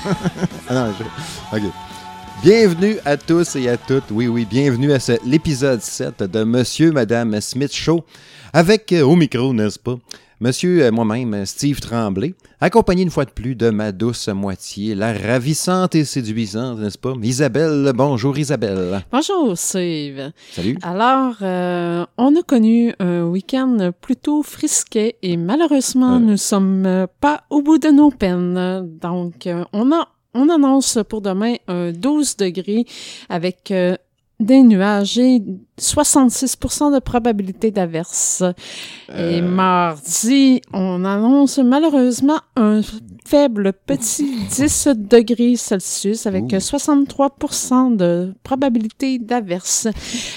Ah. Bienvenue à tous et à toutes. Oui, oui, bienvenue à l'épisode 7 de Monsieur, Madame Smith Show. Avec euh, au micro, n'est-ce pas? Monsieur, euh, moi-même, Steve Tremblay, accompagné une fois de plus de ma douce moitié, la ravissante et séduisante, n'est-ce pas? Isabelle, bonjour Isabelle. Bonjour Steve. Salut. Alors, euh, on a connu un week-end plutôt frisquet et malheureusement, nous sommes pas au bout de nos peines. Donc, on a on annonce pour demain un 12 degrés avec euh, des nuages et 66% de probabilité d'averse. Et euh. mardi, on annonce malheureusement un faible petit 10 degrés Celsius avec 63% de probabilité d'averse.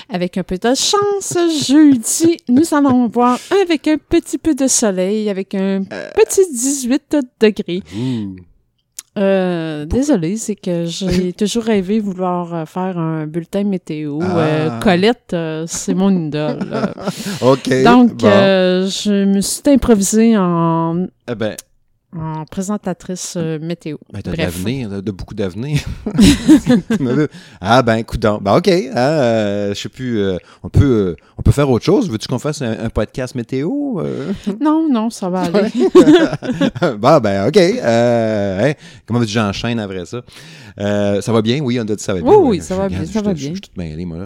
Avec un peu de chance, jeudi, nous allons voir avec un petit peu de soleil avec un euh. petit 18 degrés. Euh, désolé, c'est que j'ai toujours rêvé vouloir euh, faire un bulletin météo. Euh, ah. Colette, c'est mon idole. OK. Donc, je me suis improvisée en. Eh ben, en présentatrice euh, météo. Ben, t'as de l'avenir, de beaucoup d'avenir. ah ben, écoute Ben ok, hein, euh, je sais plus, euh, on, peut, on peut faire autre chose. Veux-tu qu'on fasse un, podcast météo? non, non, ça va aller. bon, ben ok. Hein, comment veux-tu que j'enchaîne après ça? ça va bien? Oui, on a dit ça va bien. Oui, oui, ça va bien, ça va bien. Je suis mêlée, moi,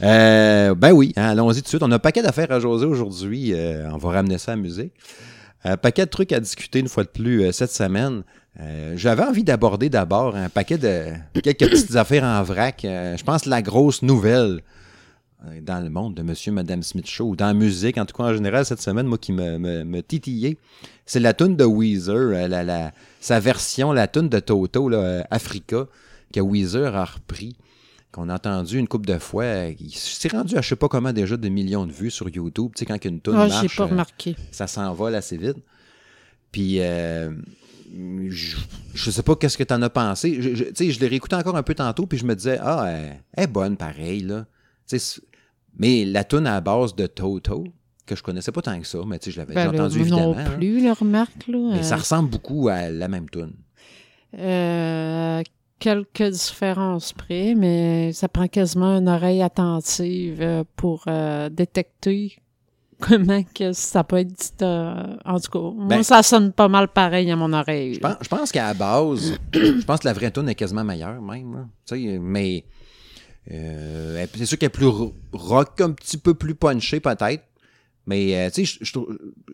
là. ben oui, hein, allons-y tout de suite. On a un paquet d'affaires à jaser aujourd'hui. on va ramener ça à la musique. Un paquet de trucs à discuter une fois de plus euh, cette semaine. Euh, j'avais envie d'aborder d'abord un paquet de quelques petites affaires en vrac. Euh, je pense la grosse nouvelle dans le monde de Monsieur Madame Smith Show, dans la musique, en tout cas en général cette semaine, moi qui me, me, titillait, c'est la tune de Weezer, sa version, la tune de Toto, là, Africa, que Weezer a repris qu'on a entendu une couple de fois. Il s'est rendu à je sais pas comment déjà des millions de vues sur YouTube. Tu sais, quand une tune ah, marche, pas remarqué. Euh, ça s'envole assez vite. Puis, euh, je, je, sais pas qu'est-ce que tu en as pensé. Je, tu sais, je l'ai réécouté encore un peu tantôt, puis je me disais, ah, elle, est bonne pareil, là. mais la tune à base de Toto, que je connaissais pas tant que ça, mais tu sais, je l'avais ben, entendu évidemment. Non plus, le remarque, là. Mais ça euh. ressemble beaucoup à la même tune. Euh, quelques différences près, mais ça prend quasiment une oreille attentive euh, pour euh, détecter comment que ça peut être. Euh, en tout cas, moi, ben, ça sonne pas mal pareil à mon oreille. Je pense, qu'à la base, je pense que la vraie tune est quasiment meilleure, même. mais c'est sûr qu'elle est plus rock, un petit peu plus punché, peut-être. Mais, tu sais,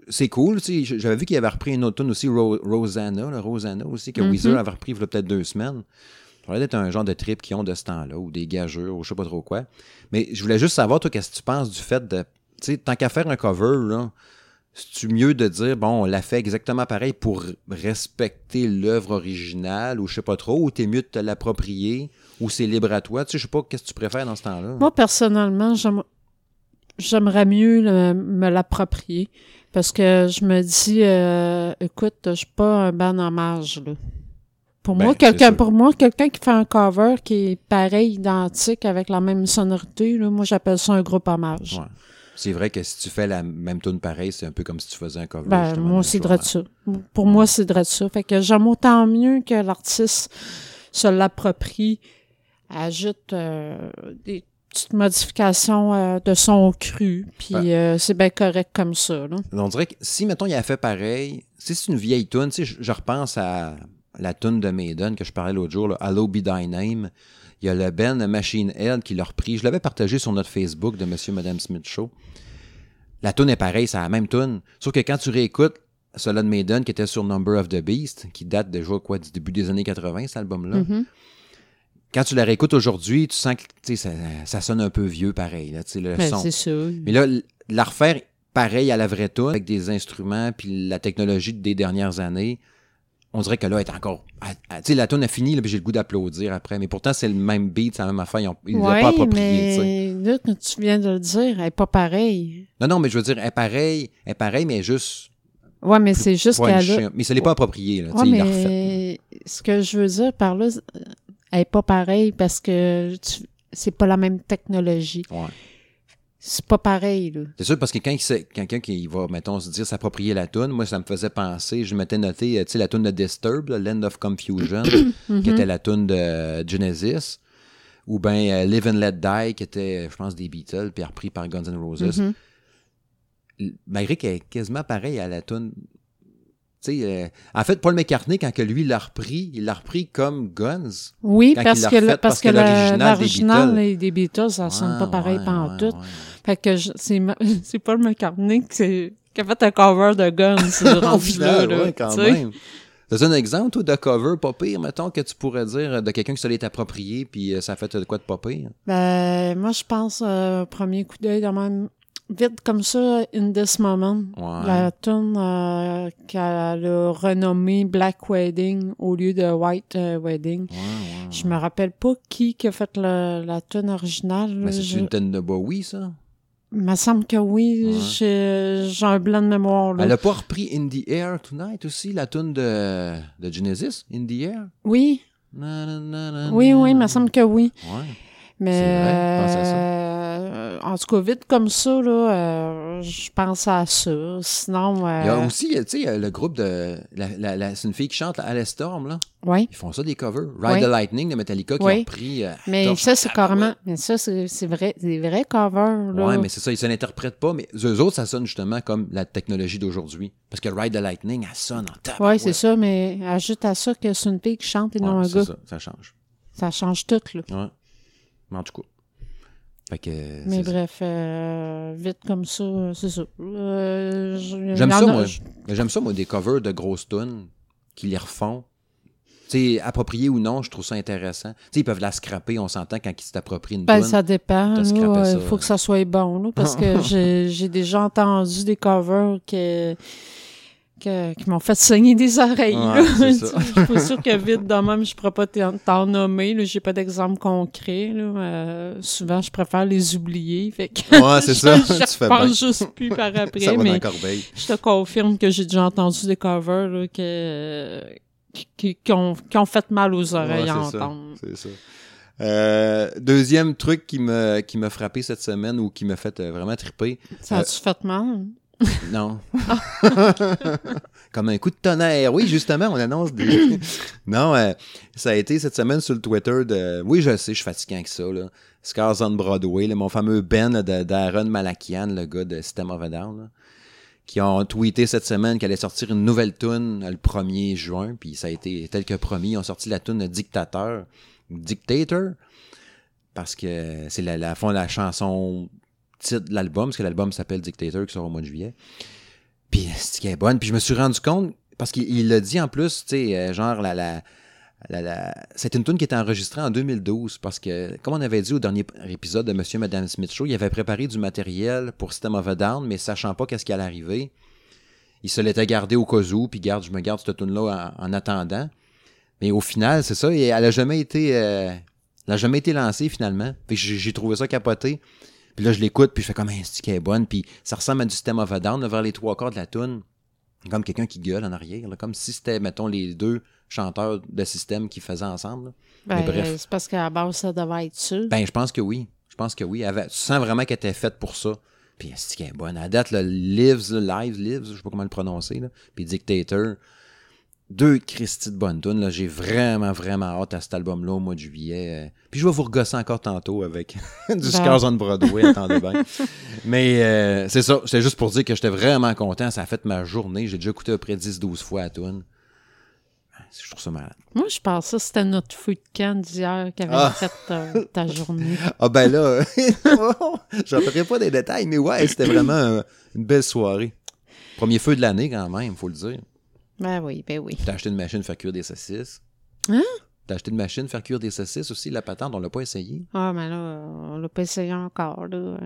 c'est cool. J'avais vu qu'il avait repris une autre tune aussi, Rosanna, Rosanna aussi, que. Weezer avait repris il y a peut-être deux semaines. Ça pourrait être un genre de trip qu'ils ont de ce temps-là, ou des gageurs, ou je sais pas trop quoi. Mais je voulais juste savoir, toi, qu'est-ce que tu penses du fait de. Tu sais, tant qu'à faire un cover, là, c'est-tu mieux de dire, bon, on l'a fait exactement pareil pour respecter l'œuvre originale, ou je sais pas trop, ou t'es mieux de te l'approprier, ou c'est libre à toi? Tu sais, je sais pas, qu'est-ce que tu préfères dans ce temps-là? Moi, personnellement, j'aimerais mieux me l'approprier, parce que je me dis, euh, écoute, je suis pas un ban hommage, là. Pour ben, moi, quelqu'un pour moi, quelqu'un qui fait un cover qui est pareil, identique, avec la même sonorité, là, moi j'appelle ça un groupe hommage. C'est vrai que si tu fais la même tune pareil, c'est un peu comme si tu faisais un cover. Ben, moi, c'est de ça. Pour moi, c'est de ça. Fait que j'aime autant mieux que l'artiste se l'approprie, ajoute euh, des petites modifications euh, de son cru, puis euh, c'est bien correct comme ça. Là. On dirait que si, mettons, il a fait pareil, si c'est une vieille tune, tu sais, je repense à la tune de Maiden que je parlais l'autre jour, Hello Be Thy Name. Il y a le Ben Machine Head qui l'a repris. Je l'avais partagé sur notre Facebook de Monsieur Madame Smith Show. La tune est pareille, c'est la même tune. Sauf que quand tu réécoutes cela de Maiden qui était sur Number of the Beast, qui date déjà quoi, du début des années 80, cet album-là. Mm-hmm. Quand tu la réécoutes aujourd'hui, tu sens que ça, ça sonne un peu vieux pareil. Là, le ben, son. Sûr. Mais là, la refaire pareil à la vraie tune, avec des instruments puis la technologie des dernières années, on dirait que là, elle est encore. Tu sais, la tune a fini, j'ai le goût d'applaudir après. Mais pourtant, c'est le même beat, c'est la même affaire. Ils n'ont pas approprié. Mais là, tu viens de le dire, elle n'est pas pareille. Non, non, mais je veux dire, elle est pareille, elle est pareille, mais juste. Ouais, mais c'est juste qu'elle. A... Mais ce n'est pas approprié. Là, ouais, mais ce que je veux dire par là, elle n'est pas pareille parce que c'est pas la même technologie. Ouais. c'est pas pareil, là. C'est sûr, parce que quand quelqu'un qui va, mettons, se dire s'approprier la tune, moi, ça me faisait penser, je m'étais noté, euh, tu sais, la tune de Disturb, là, Land of Confusion, qui était la tune de Genesis, ou bien Live and Let Die, qui était, je pense, des Beatles, puis repris par Guns N' Roses. Mhm. Malgré qu'elle est quasiment pareil à la tune. Euh, en fait, Paul McCartney, quand que lui l'a repris, il l'a repris comme Guns. Oui, parce que, refait, parce parce que l'original des Beatles- des, Beatles, ça sonne pas pareil ouais, pendant ouais, tout. ouais. Fait que je- c'est Paul McCartney qui, a fait un cover de Guns. Au final, là, quand même. C'est un exemple, toi, de cover pas pire, mettons, que tu pourrais dire euh, de quelqu'un qui se l'est approprié, puis euh, ça a fait de quoi de pas pire? Ben, moi, je pense, euh, premier coup d'œil, de même, vite comme ça, In This Moment. Ouais. La tune euh, qu'elle a renommée Black Wedding au lieu de White euh, Wedding. Ouais, ouais. Je me rappelle pas qui qui a fait le- la tune originale. Mais c'est Je- une tonne de Bowie, ça? Il me semble que oui. J'ai un blanc de mémoire. Là. Elle a pas repris In the Air Tonight aussi, la tune de, de Genesis, In the Air? Oui, Na, na, na, na, oui, oui, il me semble que oui. Ouais. Mais vrai, euh, en tout cas, vite comme ça, là, euh, je pense à ça. Sinon, euh, Il y a aussi, tu sais, euh, le groupe de. C'est une fille qui chante, Alice Storm, là. oui. Ils font ça des covers. Ride Oui. the Lightning de Metallica qui Oui. ont pris. euh, Mais ça, c'est carrément. Mais ça, c'est c'est vrai, c'est des vrais covers. Là. Ouais, mais c'est ça, ils se l'interprètent pas, mais eux autres, ça sonne justement comme la technologie d'aujourd'hui. Parce que Ride the Lightning, elle sonne en tabarouette. Ouais, c'est ça, mais ajoute à ça que c'est une fille qui chante et non Ouais, un gars. ça, ça change. Ça change tout, là. Ouais. Mais en tout cas. Fait que. Mais c'est ça. bref, euh, vite comme ça, c'est ça. Euh, J'aime ça, moi. Mais J'aime ça, moi, des covers de grosses tunes qui les refont. Sais, approprié ou non, je trouve ça intéressant. Tu sais, ils peuvent la scraper, on s'entend quand ils s'approprient une Ben, tune. ça dépend. Il faut que ça soit bon, là, parce que j'ai déjà entendu des covers que, que- qui m'ont fait saigner des oreilles. Ouais, là. ça. Je suis pas sûre que vite de même, je pourrais pas t'en nommer. là. J'ai pas d'exemple concret. Là. Euh, souvent, je préfère les oublier. Fait que Ouais, c'est ça. je Tu fais bien. juste plus par après. ça va dans mais je te confirme que j'ai déjà entendu des covers là, que, qui, qui ont, qui ont fait mal aux oreilles Ouais, à entendre. C'est ça. Euh, deuxième truc qui me, qui m'a frappé cette semaine ou qui m'a fait euh, vraiment triper. Ça a-tu fait mal? Non. Comme un coup de tonnerre. Oui, justement, on annonce des. non, euh, ça a été cette semaine sur le Twitter de. Oui, je sais, je suis fatigué avec ça, là. Scars on Broadway, là, mon fameux Ben d'Aaron Malakian, le gars de System of a Down, là, qui ont tweeté cette semaine qu'elle allait sortir une nouvelle tune le 1er juin, puis ça a été tel que promis. Ils ont sorti la tune Dictateur, Dictator, parce que c'est la, la, fond, la chanson titre de l'album, parce que l'album s'appelle Dictator, qui sort au mois de juillet. Puis c'est qu'elle est bonne. Puis je me suis rendu compte, parce qu'il il l'a dit en plus, tu sais, euh, genre la... la C'est une tune qui était enregistrée en 2012 parce que, comme on avait dit au dernier épisode de Monsieur et Madame Smith Show, il avait préparé du matériel pour System of a Down, mais sachant pas qu'est-ce qui allait arriver, il se l'était gardé au cas où, puis garde, je me garde cette tune-là en, en attendant. Mais au final, c'est ça, et elle a jamais été, euh, elle a jamais été lancée finalement. J'ai trouvé ça capoté. Puis là, je l'écoute, puis je fais comme un stick est bonne, puis ça ressemble à du System of a Down, là, vers les trois quarts de la tune. Comme quelqu'un qui gueule en arrière, là, comme si c'était, mettons, les deux chanteurs de système qui faisaient ensemble. Ben, Mais bref. c'est parce qu'à la base, ça devait être ça. Ben, je pense que oui. Je pense que oui. Elle avait- tu sens vraiment qu'elle était faite pour ça. Puis, c'est qu'elle est bonne? À date, là, Lives, là, Lives, Lives, je sais pas comment le prononcer, là. Puis Dictator. Deux Christy de bonnes tunes, là. J'ai vraiment, vraiment hâte à cet album-là au mois de juillet. euh. Puis, je vais vous regosser encore tantôt avec du Scars on Broadway, attendez bien. Mais, euh, c'est ça. C'est juste pour dire que j'étais vraiment content. Ça a fait ma journée. J'ai déjà écouté à peu près 10-12 fois la tune. Je trouve ça malade. Moi, je pensais que c'était notre feu de canne d'hier qui avait Ah. fait euh, ta journée. Ah ben là, j'en ferai pas des détails, mais ouais, c'était vraiment une belle soirée. Premier feu de l'année quand même, faut le dire. Ben oui, ben oui. T'as acheté une machine faire cuire des saucisses. Hein? T'as acheté une machine faire cuire des saucisses aussi, la patente, on l'a pas essayé. Ah, mais là, on l'a pas essayé encore, là.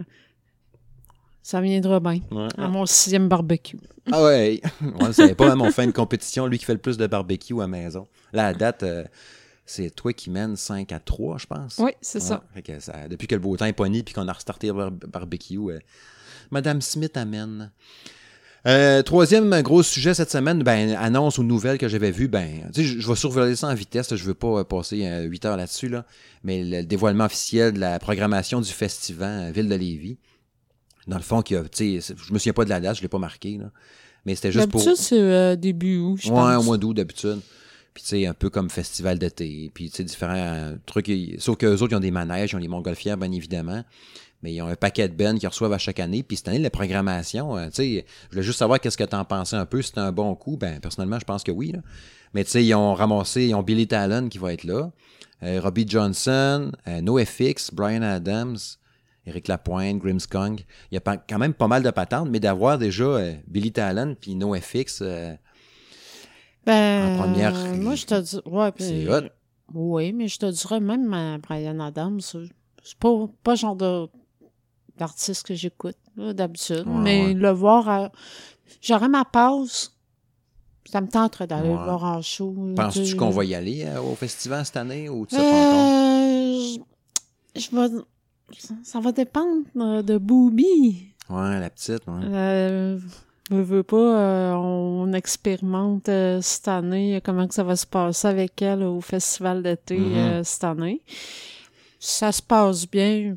Ça viendra bien. À mon sixième barbecue. Ah ouais, on le savait pas, hein, mon fin de compétition, lui qui fait le plus de barbecue à maison. Là, à date, euh, c'est toi qui mène 5 à 3, je pense. Oui, c'est Ouais, ça. fait que ça- Depuis que le beau temps est pogné puis qu'on a restarté le bar- barbecue, euh, Madame Smith amène. Euh, troisième gros sujet cette semaine, ben, annonce ou nouvelle que j'avais vue, ben, je vais survoler ça en vitesse, je veux pas euh, passer 8 heures là-dessus, là, mais le dévoilement officiel de la programmation du festival euh, Ville de Lévis. Dans le fond, qui a, je me souviens pas de la date, je l'ai pas marqué, là. Mais c'était juste pour. D'habitude, c'est euh, début août, je Ouais, pense. au mois d'août d'habitude. Puis, tu sais, un peu comme festival d'été. Puis, tu sais, différents euh, trucs. Sauf qu'eux autres, ils ont des manèges, ils ont les montgolfières, bien évidemment. Mais ils ont un paquet de bennes qu'ils reçoivent à chaque année. Puis, cette année, la programmation, euh, tu sais, je voulais juste savoir qu'est-ce que t'en pensais un peu. Si c'était un bon coup. Ben, personnellement, je pense que oui, là. Mais, tu sais, ils ont ramassé, ils ont Billy Talon qui va être là. euh, Robbie Johnson, euh, NoFX, Brian Adams, Eric Lapointe, Grimmskong. Il y a quand même pas mal de patentes, mais d'avoir déjà euh, Billy Talon puis NoFX, euh, Ben, En première, moi, je te dis. Ouais, puis- hot. Oui, mais je te dirais même Brian Adams, c'est pas, pas genre de d'artiste que j'écoute d'habitude. Ouais, mais ouais. le voir, à- j'aurais ma pause. Ça me tenterait d'aller Ouais. le voir en show. Penses-tu qu'on va y aller euh, au festival cette année ou tu sais? Euh, je, je vais. Ça va dépendre euh, de Booby. Ouais, la petite, ouais. Euh, veux, veux pas, euh, on expérimente cette année comment que ça va se passer avec elle au festival d'été Mhm. euh, cette année. Ça se passe bien,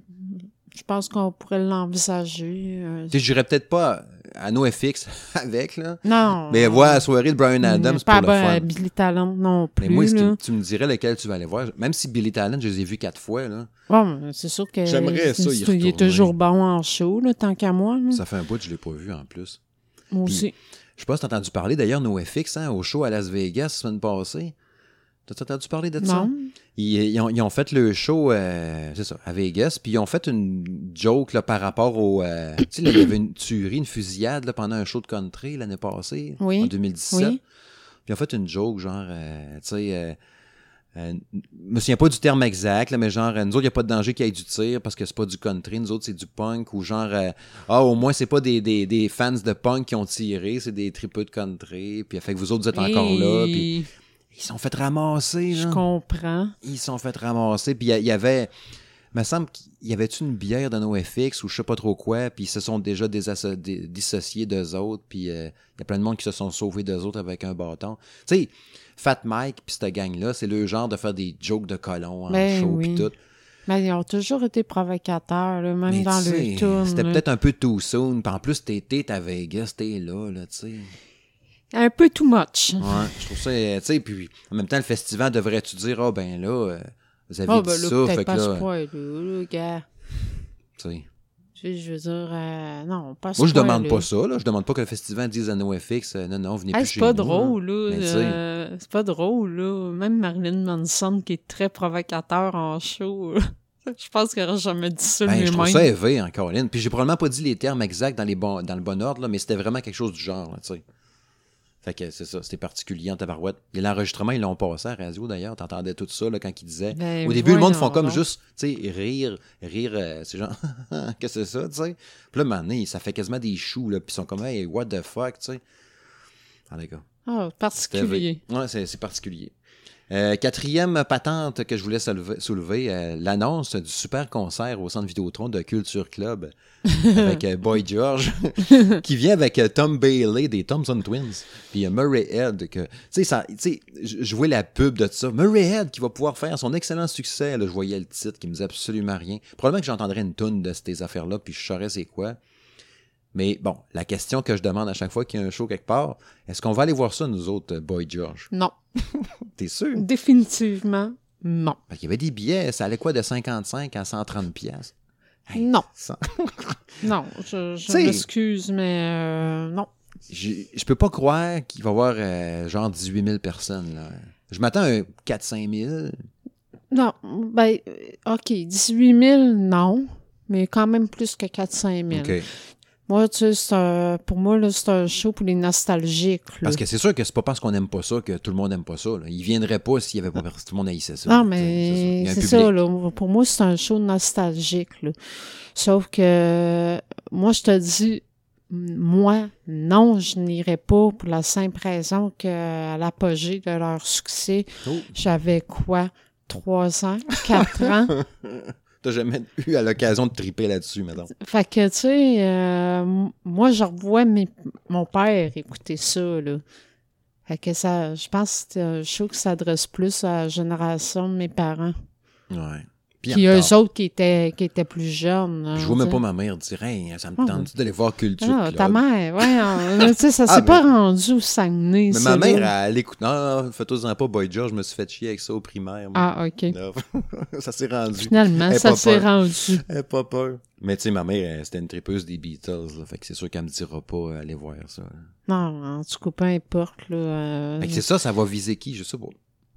je pense qu'on pourrait l'envisager. euh. Tu sais, j'irais peut-être pas à NoFX avec, là. non. Mais voir la soirée de Brian Adams pas pour le ben, fun. Billy Talent non plus. Mais moi, là. tu, tu me dirais lequel tu vas aller voir, même si Billy Talent, je les ai vus quatre fois, là, mais c'est sûr que J'aimerais ça y il est toujours bon en show, là, tant qu'à moi. là. ça fait un bout que je l'ai pas vu en plus. Moi aussi. Je sais pas si t'as entendu parler d'ailleurs NoFX hein, au show à Las Vegas la semaine passée. T'as entendu parler de ça? Non. Ils, ils ont, ils ont fait le show, euh, c'est ça, à Vegas, puis ils ont fait une joke là, par rapport au... euh, tu sais, il y avait une tuerie, une fusillade là, pendant un show de country l'année passée, Oui. en 2017. Oui. Puis ils ont fait une joke, genre, euh, tu sais... Euh, je me souviens pas du terme exact, là, mais genre, nous autres, il n'y a pas de danger qu'il y ait du tir parce que c'est pas du country, nous autres, c'est du punk, ou genre, euh, ah, au moins, c'est pas des, des, des fans de punk qui ont tiré, c'est des tripeux de country, puis fait que vous autres, vous êtes encore là, puis ils se sont fait ramasser, Je comprends. Ils se sont fait ramasser, puis il y avait, il me semble qu'il y avait une bière de NoFX ou je sais pas trop quoi, puis ils se sont déjà dissociés d'eux autres, puis euh, il y a plein de monde qui se sont sauvés d'eux autres avec un bâton. Tu sais, Fat Mike puis cette gang-là, c'est le genre de faire des jokes de colons en Ben show oui. puis tout. Mais ils ont toujours été provocateurs, là, même Mais dans le tour. C'était peut-être un peu too soon, puis en plus, t'es à Vegas, t'es là, là, tu sais. Un peu too much. Ouais, je trouve ça, euh, tu sais, puis en même temps, le festival devrait-tu dire, ah ben là, euh, vous avez Ah, dit ben là, ça, fait que là, point-là, là, gars. tu sais. Je veux dire, euh, non, pas Moi, je demande pas ça, là. Je demande pas que le festival dise à NoFX, euh, non, non, venez Hey, plus c'est chez pas nous, drôle, hein. là. Euh, c'est pas drôle, là. Même Marilyn Manson, qui est très provocateur en show, je pense qu'elle aurait jamais dit ça Ben, je trouve ça élevé, en Caroline. Puis j'ai probablement pas dit les termes exacts dans, les bons, dans le bon ordre, là, mais c'était vraiment quelque chose du genre, là, tu sais. Fait que c'est ça, c'était particulier en tabarouette. Et l'enregistrement, ils l'ont passé à la radio d'ailleurs. T'entendais tout ça là, quand ils disaient. Ben, Au début, le monde font comme juste, tu sais, rire, rire, euh, c'est genre, qu'est-ce que c'est ça, tu sais. Puis là, maintenant, ça fait quasiment des choux, là, puis ils sont comme, hey, what the fuck, tu sais. Ah, les gars. Ah, particulier. Ouais, c'est particulier. Euh, quatrième patente que je voulais soulever, soulever, euh, l'annonce du super concert au Centre Vidéotron de Culture Club avec euh, Boy George, qui vient avec Tom Bailey des Thompson Twins, puis Murray Head. que- Tu sais, je vois la pub de ça. Murray Head qui va pouvoir faire son excellent succès. Là, je voyais le titre qui me disait absolument rien. Probablement que j'entendrais une toune de ces affaires-là, puis je saurais c'est quoi. Mais bon, la question que je demande à chaque fois qu'il y a un show quelque part, est-ce qu'on va aller voir ça, nous autres, euh, Boy George? Non, T'es sûr? définitivement, non. Parce qu'il y avait des billets, ça allait quoi de 55 à 130 pièces? Non, Ça- non, je, je m'excuse, mais euh, non. Je, je peux pas croire qu'il va y avoir euh, genre 18 000 personnes. Là. Je m'attends à un 4-5 000. Non, ben, OK, 18 000, non, mais quand même plus que 4-5 000. OK. Moi, tu sais, c'est un- pour moi, là, c'est un show pour les nostalgiques. là. Parce que c'est sûr que c'est pas parce qu'on n'aime pas ça que tout le monde n'aime pas ça. Là. Il viendrait pas s'il y avait pas personne. Tout le monde haïssait ça. Non, mais c'est ça, là. Pour moi, c'est un show nostalgique, là. Sauf que, moi, je te dis, moi, non, je n'irai pas pour la simple raison qu'à l'apogée de leur succès, Oh, j'avais quoi? Trois ans? Quatre ans? T'as jamais eu à l'occasion de triper là-dessus, madame. Fait que, tu sais, euh, moi, je revois mes- mon père écouter ça, là. Fait que ça, je pense que c'est un show qui s'adresse plus à la génération de mes parents. Ouais. Puis eux autres qui étaient, qui étaient plus jeunes. Puis je vois même pas ma mère dire hey, ça me Ah, tente d'aller voir Culture Ah, Club? ta mère, ouais, tu sais, ça Ah, s'est mais- pas rendu au Saguenay. Mais ma mère, là. elle écoute. Non, fais-toi-en pas, Boy George, je me suis fait chier avec ça au primaire. moi. Ah, OK. Ça s'est rendu. Finalement, Elle ça s'est rendu. Elle a pas peur. Mais tu sais, ma mère, c'était une tripeuse des Beatles. là, fait que c'est sûr qu'elle me dira pas euh, aller voir ça. Non, en tout cas, peu importe. Là, euh, Fait que c'est ça, ça va viser qui, je sais pas.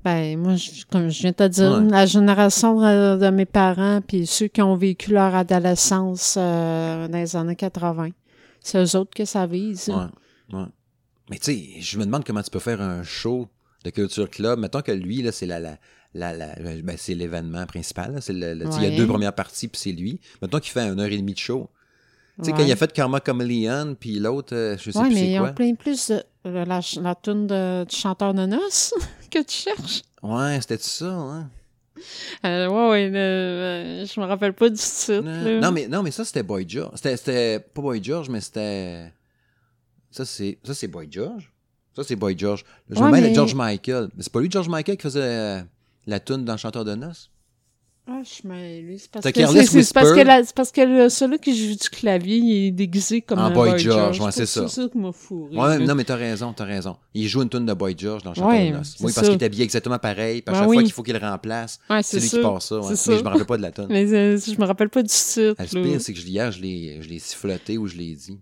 Ben, moi, je- comme je viens de te dire, Ouais. la génération de, de mes parents, puis ceux qui ont vécu leur adolescence euh, dans les années 80, c'est eux autres que ça vise. Ouais, ouais. Mais tu sais, je me demande comment tu peux faire un show de Culture Club. Mettons que lui, là, c'est la, la, la, la- ben, c'est l'événement principal. C'est le, le- Il y a deux premières parties, puis c'est lui. Mettons qu'il fait une heure et demie de show. Tu sais, Ouais. quand il a fait Karma Chameleon, puis l'autre, euh, je sais Ouais, plus mais c'est ils quoi. ont plein plus de la, la, la toune de, du chanteur de noces que tu cherches? Ouais, c'était ça, hein? Euh, ouais, ouais, euh, je me rappelle pas du titre. Non, mais, non, mais ça, c'était Boy George. C'était, pas Boy George, mais c'était. Ça, c'est, Boy George. Ça, c'est Boy George. Je Ouais, me mêle mais- à George Michael. Mais c'est pas lui, George Michael, qui faisait euh, la tune dans Chanteur de noces? Ah, je c'est parce que parce que la- c'est parce que le- celui qui joue du clavier, il est déguisé comme En un Boy Boy George, ouais, c'est ça. C'est ça qui m'a fourré. Ouais, non, mais t'as raison, t'as raison. Il joue une tune de Boy George dans Chanteur Ouais, de noces. c'est Oui, parce qu'il est habillé exactement pareil. Puis à Ben chaque oui. fois qu'il faut qu'il le remplace, Ouais, c'est lui qui passe ça. ouais. Mais je me rappelle pas de la tune. Mais euh, je me rappelle pas du titre. Ah, Le pire, c'est que hier, je l'ai, je l'ai siffloté ou je l'ai dit.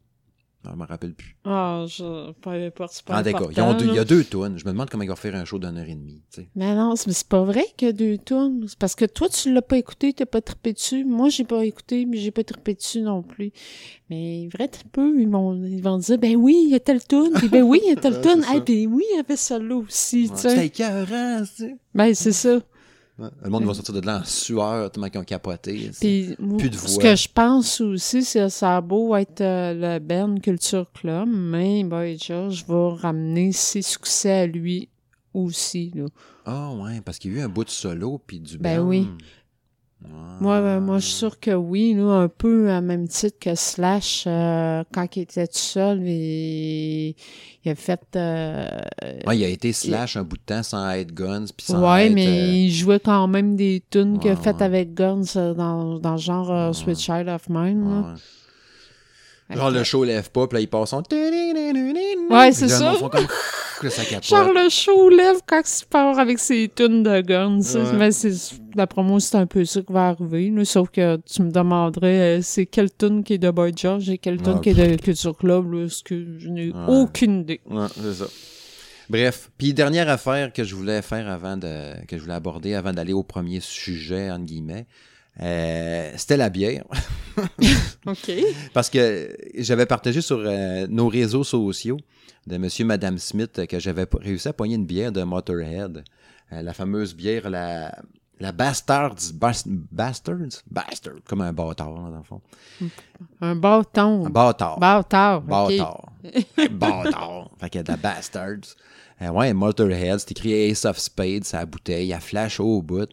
Je me rappelle plus. Ah, je... peu importe, c'est pas Ah, d'accord. Il y a deux tunes. Je me demande comment ils vont faire un show d'une heure et demie. tu sais. Mais non, c'est c'est pas vrai qu'il y a deux tunes. C'est parce que toi, tu l'as pas écouté, t'as pas trippé dessus. Moi, j'ai pas écouté, mais j'ai pas trippé dessus non plus. Mais vrai peu, ils vont, ils vont dire, ben oui, il y a telle tune, puis ben oui, il y a telle tune. c'est. Hey, ben oui, il y avait celle-là aussi, tu Ouais. sais. C'était écœurant, tu sais. Ben, c'est ça. Ouais. Le monde va sortir de là en sueur, tellement qu'ils ont capoté. Puis, Plus de ce que je pense aussi, c'est que ça a beau être euh, le Ben Culture Club, mais Boy George va ramener ses succès à lui aussi. Ah ouais, parce qu'il y a eu un bout de solo puis du Ben oui. Moi, ben, moi, je suis sûre que oui, un peu à même titre que Slash, euh, quand il était tout seul, il, il a fait... euh, Ouais, il a été slash un bout de temps sans être guns puis sans ouais, être, mais euh, il jouait quand même des tunes qu'il a faites ouais. avec Guns dans, dans le genre. Sweet Child of Mine. ouais, là. ouais. Fait Genre le show lève pas, puis là ils passent son... Ouais, c'est ça. Genre le show lève quand il part avec ses tunes de guns. Ouais. Mais c'est, d'après moi, c'est un peu ça qui va arriver. là. Sauf que tu me demanderais euh, c'est quelle tune qui est de Boy George et quelle tune Ouais. qui est de Culture Club. Là, parce que je n'ai Ouais. aucune idée. Ouais, c'est ça. Bref, puis dernière affaire que je voulais faire avant de que je voulais aborder avant d'aller au premier sujet entre guillemets, euh, c'était la bière OK. parce que j'avais partagé sur euh, nos réseaux sociaux de Monsieur Madame Smith que j'avais réussi à pogner une bière de Motorhead, Euh, la fameuse bière la la Bastards, Bas- Bastards, Bastard, comme un bâtard dans le fond. Un bâton. Un bâtard. Bâtard. Bâtard. Un bâtard. Fait qu'il y a de la Bastards. Ouais, Motorhead, c'est écrit Ace of Spades, sa bouteille, elle flash au bout.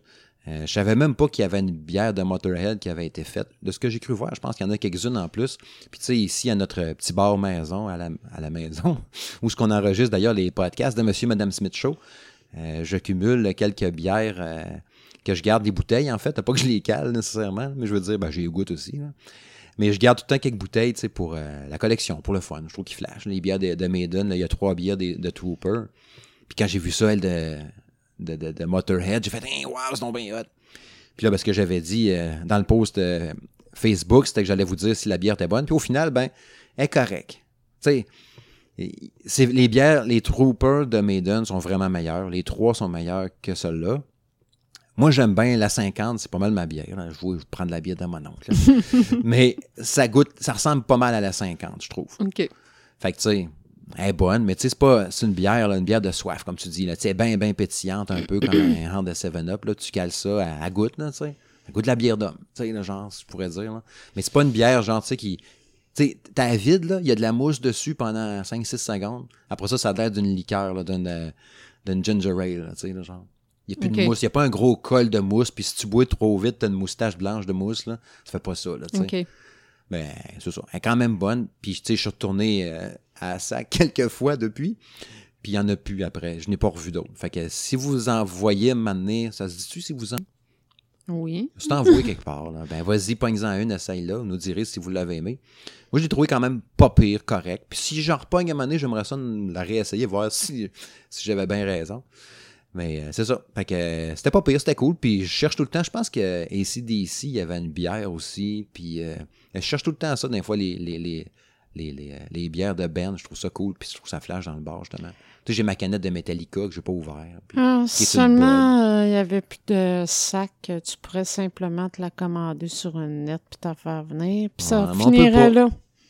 Euh, je savais même pas qu'il y avait une bière de Motorhead qui avait été faite. De ce que j'ai cru voir, je pense qu'il y en a quelques-unes en plus. Puis tu sais, ici, à notre petit bar maison, à la, à la maison, où ce qu'on enregistre d'ailleurs les podcasts de Monsieur et Madame Smith Show, euh, je cumule quelques bières euh, que je garde des bouteilles, en fait. Pas que je les cale nécessairement, mais je veux dire, ben, j'ai goûte aussi. Mais je garde tout le temps quelques bouteilles, tu sais, pour euh, la collection, pour le fun. Je trouve qu'ils flashent. Les bières de, de Maiden, il y a trois bières de, de Trooper. Puis quand j'ai vu ça, elle, de, de, de, de Motorhead, j'ai fait hey, « wow, c'est donc bien hot! » Puis là, parce que j'avais dit euh, dans le post euh, Facebook, c'était que j'allais vous dire si la bière était bonne. Puis au final, ben, elle est correcte. Tu sais, les bières, les Troopers de Maiden sont vraiment meilleures. Les trois sont meilleures que celle-là. Moi, j'aime bien la 50, c'est pas mal ma bière. là. Je vais prendre la bière de mon oncle. mais ça goûte, ça ressemble pas mal à la 50, je trouve. OK. Fait que, tu sais, elle est bonne, mais tu sais, c'est pas, c'est une bière, là, une bière de soif, comme tu dis, là. Tu sais, bien, bien pétillante, un peu comme un hand de 7-Up, là. Tu cales ça à, à goutte, là, tu sais. À goûte de la bière d'homme, tu sais, genre, je pourrais dire, là. Mais c'est pas une bière, genre, tu sais, qui. Tu sais, t'as vide, là, il y a de la mousse dessus pendant 5-6 secondes. Après ça, ça a l'air d'une liqueur, là, d'une, euh, d'une ginger ale, tu sais, genre. Il n'y a plus de mousse, il n'y a pas un gros col de mousse, puis si tu bois trop vite, t'as une moustache blanche de mousse, là. Ça fait pas ça, là, tu sais. OK. Ben, c'est ça. Elle est quand même bonne. Puis, tu sais, je suis retourné euh, à ça quelques fois depuis. Puis, il n'y en a plus après. Je n'ai pas revu d'autres. Fait que si vous en voyez m'amener, ça se dit-tu si vous en? Oui. C'est envoyé quelque part. Là. Ben, vas-y, pogne-en une, essaye-la. Vous nous direz si vous l'avez aimé. Moi, je l'ai trouvé quand même pas pire, correct. Puis si j'en repogne à un moment donné, j'aimerais ça la réessayer, voir si, si j'avais bien raison. Mais euh, c'est ça. Fait que euh, c'était pas pire, c'était cool. Puis je cherche tout le temps. Je pense que ACDC, il y avait une bière aussi. Puis euh, je cherche tout le temps ça, des fois, les, les, les, les, les bières de Ben. Je trouve ça cool. Puis je trouve ça flash dans le bar, justement. Tu sais, j'ai ma canette de Metallica que j'ai pas ouvert. puis Ah, une seulement, il y avait plus de sac. euh, Tu pourrais simplement te la commander sur un net puis t'en faire venir. Puis ça peut finirait là.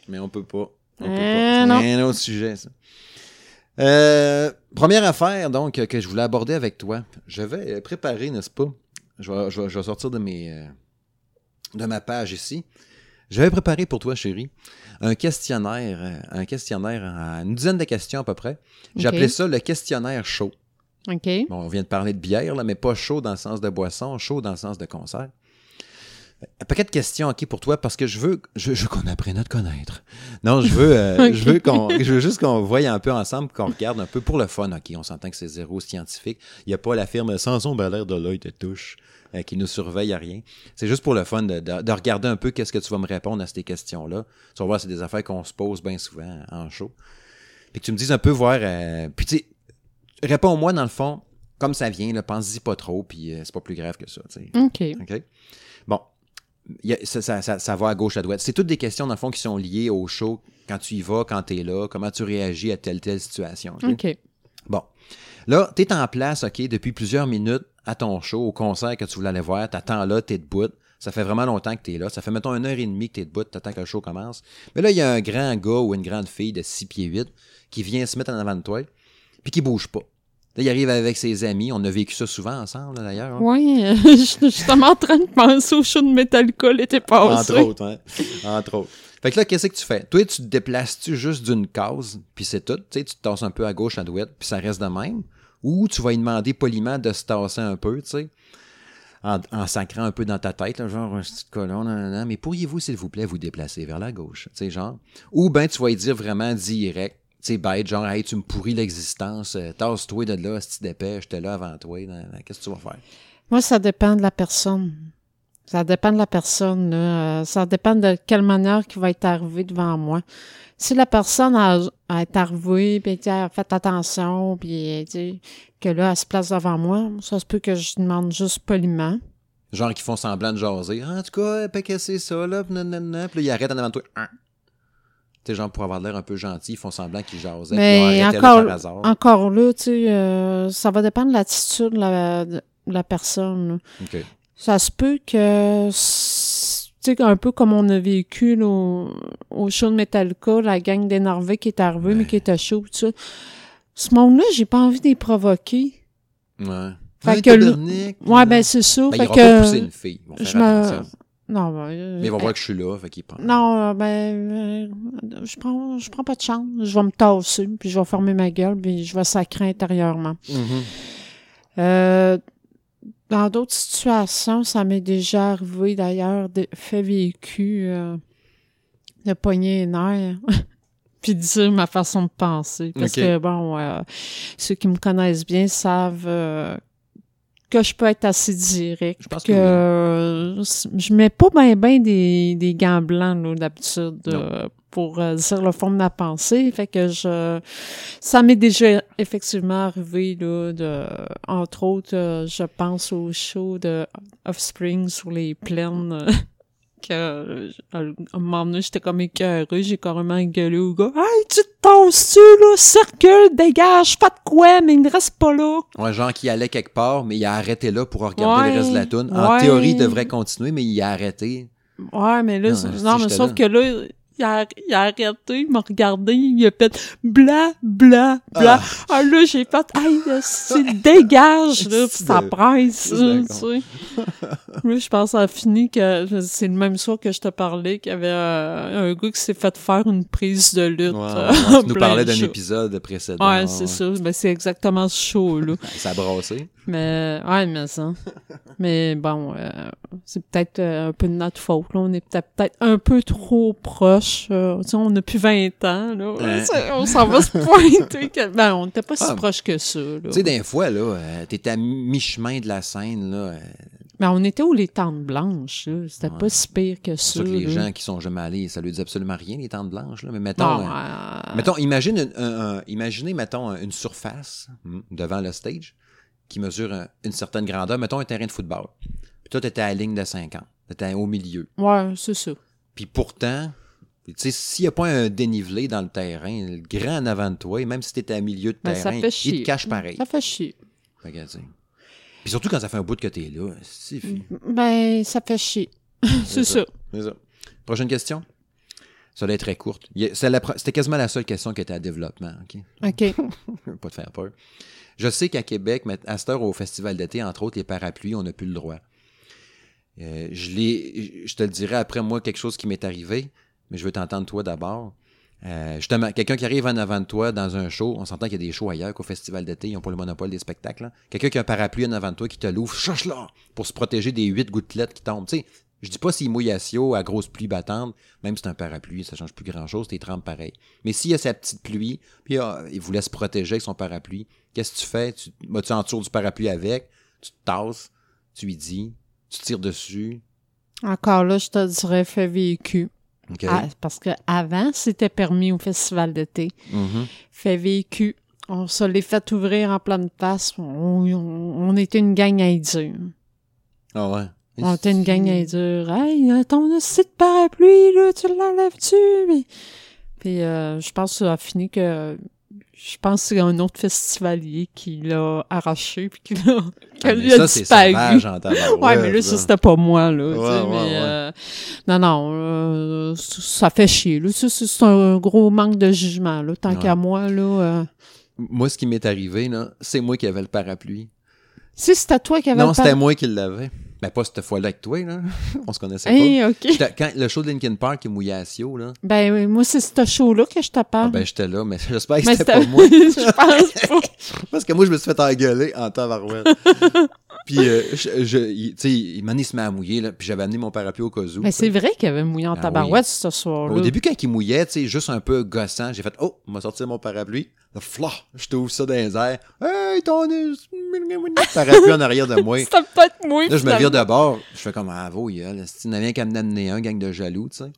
Mais on peut pas. On peut Euh, pas. non. C'est un autre sujet, ça. Euh, première affaire, donc, que je voulais aborder avec toi. Je vais préparer, n'est-ce pas? Je vais, je vais- je vais sortir de mes euh, de ma page ici. J'avais préparé pour toi, chérie, un questionnaire, euh, un questionnaire à une dizaine de questions à peu près. J'ai Ok. appelé ça le questionnaire chaud. OK. Bon, on vient de parler de bière, là, mais pas chaud dans le sens de boisson, chaud dans le sens de concert. Un paquet de questions, OK, pour toi, parce que je veux, je, je veux qu'on apprenne à te connaître. Non, je veux, euh, je veux qu'on, je veux juste qu'on voie un peu ensemble, qu'on regarde un peu pour le fun, OK. On s'entend que c'est zéro scientifique. Il n'y a pas la firme Sanson Belair de l'œil te touche euh, qui nous surveille à rien. C'est juste pour le fun de, de- de regarder un peu qu'est-ce que tu vas me répondre à ces questions-là. Tu vas voir, c'est des affaires qu'on se pose bien souvent en show. Puis que tu me dises un peu voir. euh, puis tu sais, réponds-moi dans le fond, comme ça vient, pense-y pas trop, puis c'est pas plus grave que ça. tu sais. OK. OK? Bon. A- ça, ça- ça- ça va à gauche, à droite. C'est toutes des questions, dans le fond, qui sont liées au show, quand tu y vas, quand tu es là, comment tu réagis à telle, telle situation. OK? OK. Bon. Là, tu es en place, OK, depuis plusieurs minutes à ton show, au concert que tu voulais aller voir. Tu attends là, tu es debout. Ça fait vraiment longtemps que tu es là. Ça fait, mettons, une heure et demie que tu es debout, tu attends que le show commence. Mais là, il y a un grand gars ou une grande fille de 6 pieds 8 qui vient se mettre en avant de toi, puis qui bouge pas. Là, il arrive avec ses amis. On a vécu ça souvent ensemble, d'ailleurs. hein. Oui, euh, je suis justement en train de penser au show de Metallica l'été passé. Entre autres, hein. Entre autres. Fait que là, qu'est-ce que tu fais? Toi, tu te déplaces-tu juste d'une case, puis c'est tout? Tu sais, tu te tasses un peu à gauche, à droite, puis ça reste de même? Ou tu vas lui demander poliment de se tasser un peu, tu sais, en, en sacrant un peu dans ta tête, là, genre un petit colon, nan, nan, nan. mais pourriez-vous, s'il vous plaît, vous déplacer vers la gauche? Tu sais, genre? Ou ben tu vas lui dire vraiment direct, tu sais, bête, genre, hey, tu me pourris l'existence, euh, tasse-toi de là, si tu dépêches, j'étais là avant toi, qu'est-ce que tu vas faire? Moi, ça dépend de la personne. Ça dépend de la personne. là. Euh, Ça dépend de quelle manière qui va être arrivée devant moi. Si la personne a, a été arrivée, puis elle a fait attention, puis que là, elle se place devant moi, ça se peut que je demande juste poliment. Genre qui font semblant de jaser. En tout cas, pas c'est ça, là, pis nan, nan, nan. Puis là, ils arrêtent en avant de toi. Tu sais, genre, pour avoir l'air un peu gentil, ils font semblant qu'ils jasaient. Mais encore- là par hasard. Encore là, tu sais, euh, ça va dépendre de l'attitude de la, de la personne. là. OK. Ça se peut que, tu sais, un peu comme on a vécu là, au, au show de Metallica, la gang d'énervés qui est arrivée, mais qui était chaud, tout ça. Ce monde-là, j'ai pas envie de les provoquer. Ouais. Fait que Ouais, ben c'est ça. Ben, fait ils vont pas pousser que. une fille. Ils vont faire je me- attention. Non, ben, euh, Mais ils vont voir que je suis là, fait qu'ils pensent. Non, euh, ben, euh, je prends, je prends pas de chance. Je vais me tasser, puis je vais fermer ma gueule, puis je vais sacrer intérieurement. Mhm. Euh, dans d'autres situations, ça m'est déjà arrivé d'ailleurs, de fait vécu, euh, de pogner les nerfs, puis de dire ma façon de penser. Parce que, bon, euh, ceux qui me connaissent bien savent euh, que je peux être assez direct. Je pense que que oui. je mets pas bien ben des, des gants blancs, là, d'habitude, euh, pour euh, dire le fond de ma pensée. Fait que je... Ça m'est déjà effectivement arrivé, là, de... Entre autres, euh, je pense au show de Offspring sur les plaines... que euh, à un moment donné, j'étais comme écœurée, j'ai carrément gueulé au gars. Hey, tu te tasses-tu, là? Circule, dégage, fais de quoi, mais il ne reste pas là. Ouais, genre qui allait quelque part, mais il a arrêté là pour regarder Ouais, le reste de la toune. En ouais. théorie, il devrait continuer, mais il a arrêté. Ouais, mais là, Non, mais sauf là. que là, il a, il a arrêté, il m'a regardé, il a fait bla, bla, bla. Ah, là, j'ai fait, hey, c'est dégage, là, pis ça presse, là, tu sais. Là, je pense à fini que c'est le même soir que je te parlais qu'il y avait euh, un gars qui s'est fait faire une prise de lutte. Ouais, euh, ouais, tu nous parlais d'un épisode précédent. Ouais, c'est ça. Ben, c'est exactement ce show-là. Ça a brassé. Mais, ouais, mais ça. mais bon, euh, c'est peut-être un peu de notre faute, là. On est peut-être peut-être un peu trop proche. Euh, on a plus 20 ans, là. On s'en va se pointer. Que, ben, on n'était pas si Ah. proche que ça. Tu sais, des fois, là, euh, t'es à mi-chemin de la scène, là. euh, Mais on était où les tentes blanches? C'était Ouais. pas si pire que C'est ça. sûr que les là. gens qui sont jamais allés, ça lui dit absolument rien, les tentes blanches. Là. Mais mettons, Non, euh, mettons imagine une, un- un- imaginez, mettons, une surface hmm, devant le stage qui mesure un- une certaine grandeur. Mettons un terrain de football. Puis toi, tu étais à la ligne de 50. Tu étais au milieu. Ouais, c'est ça. Puis pourtant, s'il n'y a pas un dénivelé dans le terrain, le grand en avant de toi, et même si tu étais à milieu de Ben, ça terrain, il te cache pareil. Ça fait chier. Puis surtout quand ça fait un bout que t'es là. C'est fini. Ben, ça fait chier. c'est ça. C'est ça. Prochaine question? Ça va être très courte. C'était quasiment la seule question qui était à développement. OK? OK. pas te faire peur. Je sais qu'à Québec, à cette heure, au festival d'été, entre autres, les parapluies, on n'a plus le droit. Euh, je, je te le dirai après moi quelque chose qui m'est arrivé, mais je veux t'entendre toi d'abord. Euh, justement, quelqu'un qui arrive en avant de toi dans un show, on s'entend qu'il y a des shows ailleurs qu'au festival d'été, ils n'ont pas le monopole des spectacles. hein. Quelqu'un qui a un parapluie en avant de toi qui te l'ouvre, cherche là pour se protéger des huit gouttelettes qui tombent. Sais, je dis pas s'il mouille à à grosse pluie battante, même si c'est un parapluie, ça change plus grand chose, t'es trempes pareil. Mais s'il y a sa petite pluie, puis ah, il voulait se protéger avec son parapluie, qu'est-ce que tu fais? Tu, bah, du parapluie avec, tu te tasses, tu lui dis, tu tires dessus. Encore là, je te dirais fait vécu. OK? Ah, parce que avant, c'était permis au festival d'été. Mhm. Fait vécu. On se l'est fait ouvrir en pleine face. On, on- on était une gang à dire. Ah ouais. On était une gang à dire Hey, euh, ton site parapluie, là, tu l'enlèves-tu? Puis, puis euh, je pense que ça a fini que. Je pense que c'est un autre festivalier qui l'a arraché puis qui l'a Ah, lui a ça, disparu. sauvage Ouais, mais là, ça, c'était pas moi, là. tu Ouais, sais, ouais, mais, ouais. euh, non, non, euh, ça fait chier, là. C'est un gros manque de jugement, là. Tant qu'à moi, là. euh, Moi, ce qui m'est arrivé, là, c'est moi qui avais le parapluie. Si c'était toi qui avais Non, le c'était par- moi qui l'avais. Ben, pas cette fois-là avec toi, là. On se connaissait pas. Hey, Quand le show de Linkin Park, il mouillait à Sio, là. Ben, oui, moi, c'est ce show-là que je te Ah, parle. ben, j'étais là, mais j'espère que Mais c'était pas moi. je pense pas. Parce que moi, je me suis fait engueuler en tabarouette. Puis, euh, je, je- il- tu sais, il m'a il se met à mouiller, là, puis j'avais amené mon parapluie au cas où. Mais c'est vrai qu'il avait mouillé en Ah tabarouette ce soir-là. Au début, quand il mouillait, tu sais, juste un peu gossant, j'ai fait Oh, on m'a sorti mon parapluie. Le flah, je t'ouvre ça dans les airs. Hey, ton parapluie en arrière de moi. C'était peut-être moi. Là, je me vire de bord. Je fais comme Ah, vos gueules. Si tu n'avais qu'à me amener un, gang de jaloux, tu sais.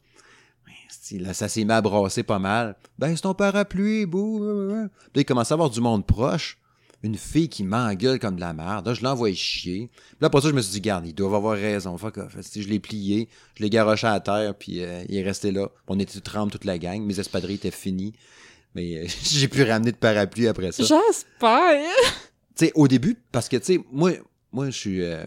Là, ça s'est mis à brasser pas mal. Ben, c'est ton parapluie, bouh. Puis Là, il commence à avoir du monde proche. Une fille qui m'engueule comme de la merde. Là, je l'envoie chier. Puis là, pour ça, je me suis dit, garde, ils doivent avoir raison. Fuck off. Je l'ai plié, je l'ai garoché à terre, puis euh, il est resté là. On était trempe toute la gang. Mes espadrilles étaient finies. Mais euh, j'ai plus ramené de parapluie après ça. J'espère. Tu sais, au début, parce que, tu sais, moi, moi, je suis. euh,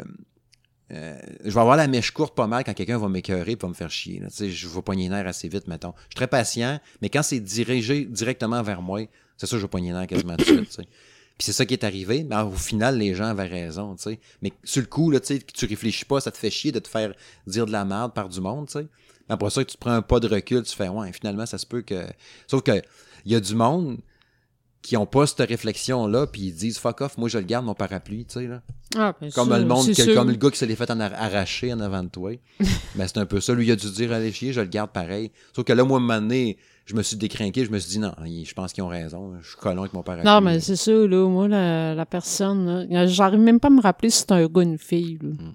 euh, je vais avoir la mèche courte pas mal quand quelqu'un va m'écœurer et va me faire chier. là. Tu sais, je vais pogner les nerfs assez vite, mettons. Je suis très patient, mais quand c'est dirigé directement vers moi, c'est que je vais pogner les nerfs quasiment tout de suite. Puis c'est ça qui est arrivé, mais au final, les gens avaient raison, tu sais. Mais sur le coup, là, tu sais, que tu réfléchis pas, ça te fait chier de te faire dire de la merde par du monde, tu sais. Mais Après ça, tu te prends un pas de recul, tu fais, ouais, finalement, ça se peut que... Sauf que il y a du monde qui ont pas cette réflexion-là, puis ils disent, fuck off, moi, je le garde, mon parapluie, tu sais, là. Ah, ben, Comme le monde, que- comme le gars qui se l'est fait en ar- arracher en avant de toi. ben, c'est un peu ça. Lui, il a dû dire, allez chier, je le garde pareil. Sauf que là, moi, à un moment donné, je me suis décrinqué, je me suis dit, non, je pense qu'ils ont raison. Je suis colon avec mon parapluie. Non, mais c'est ça, là. Moi, la, la personne, là, j'arrive même pas à me rappeler si c'est un gars ou une fille, là. Mm.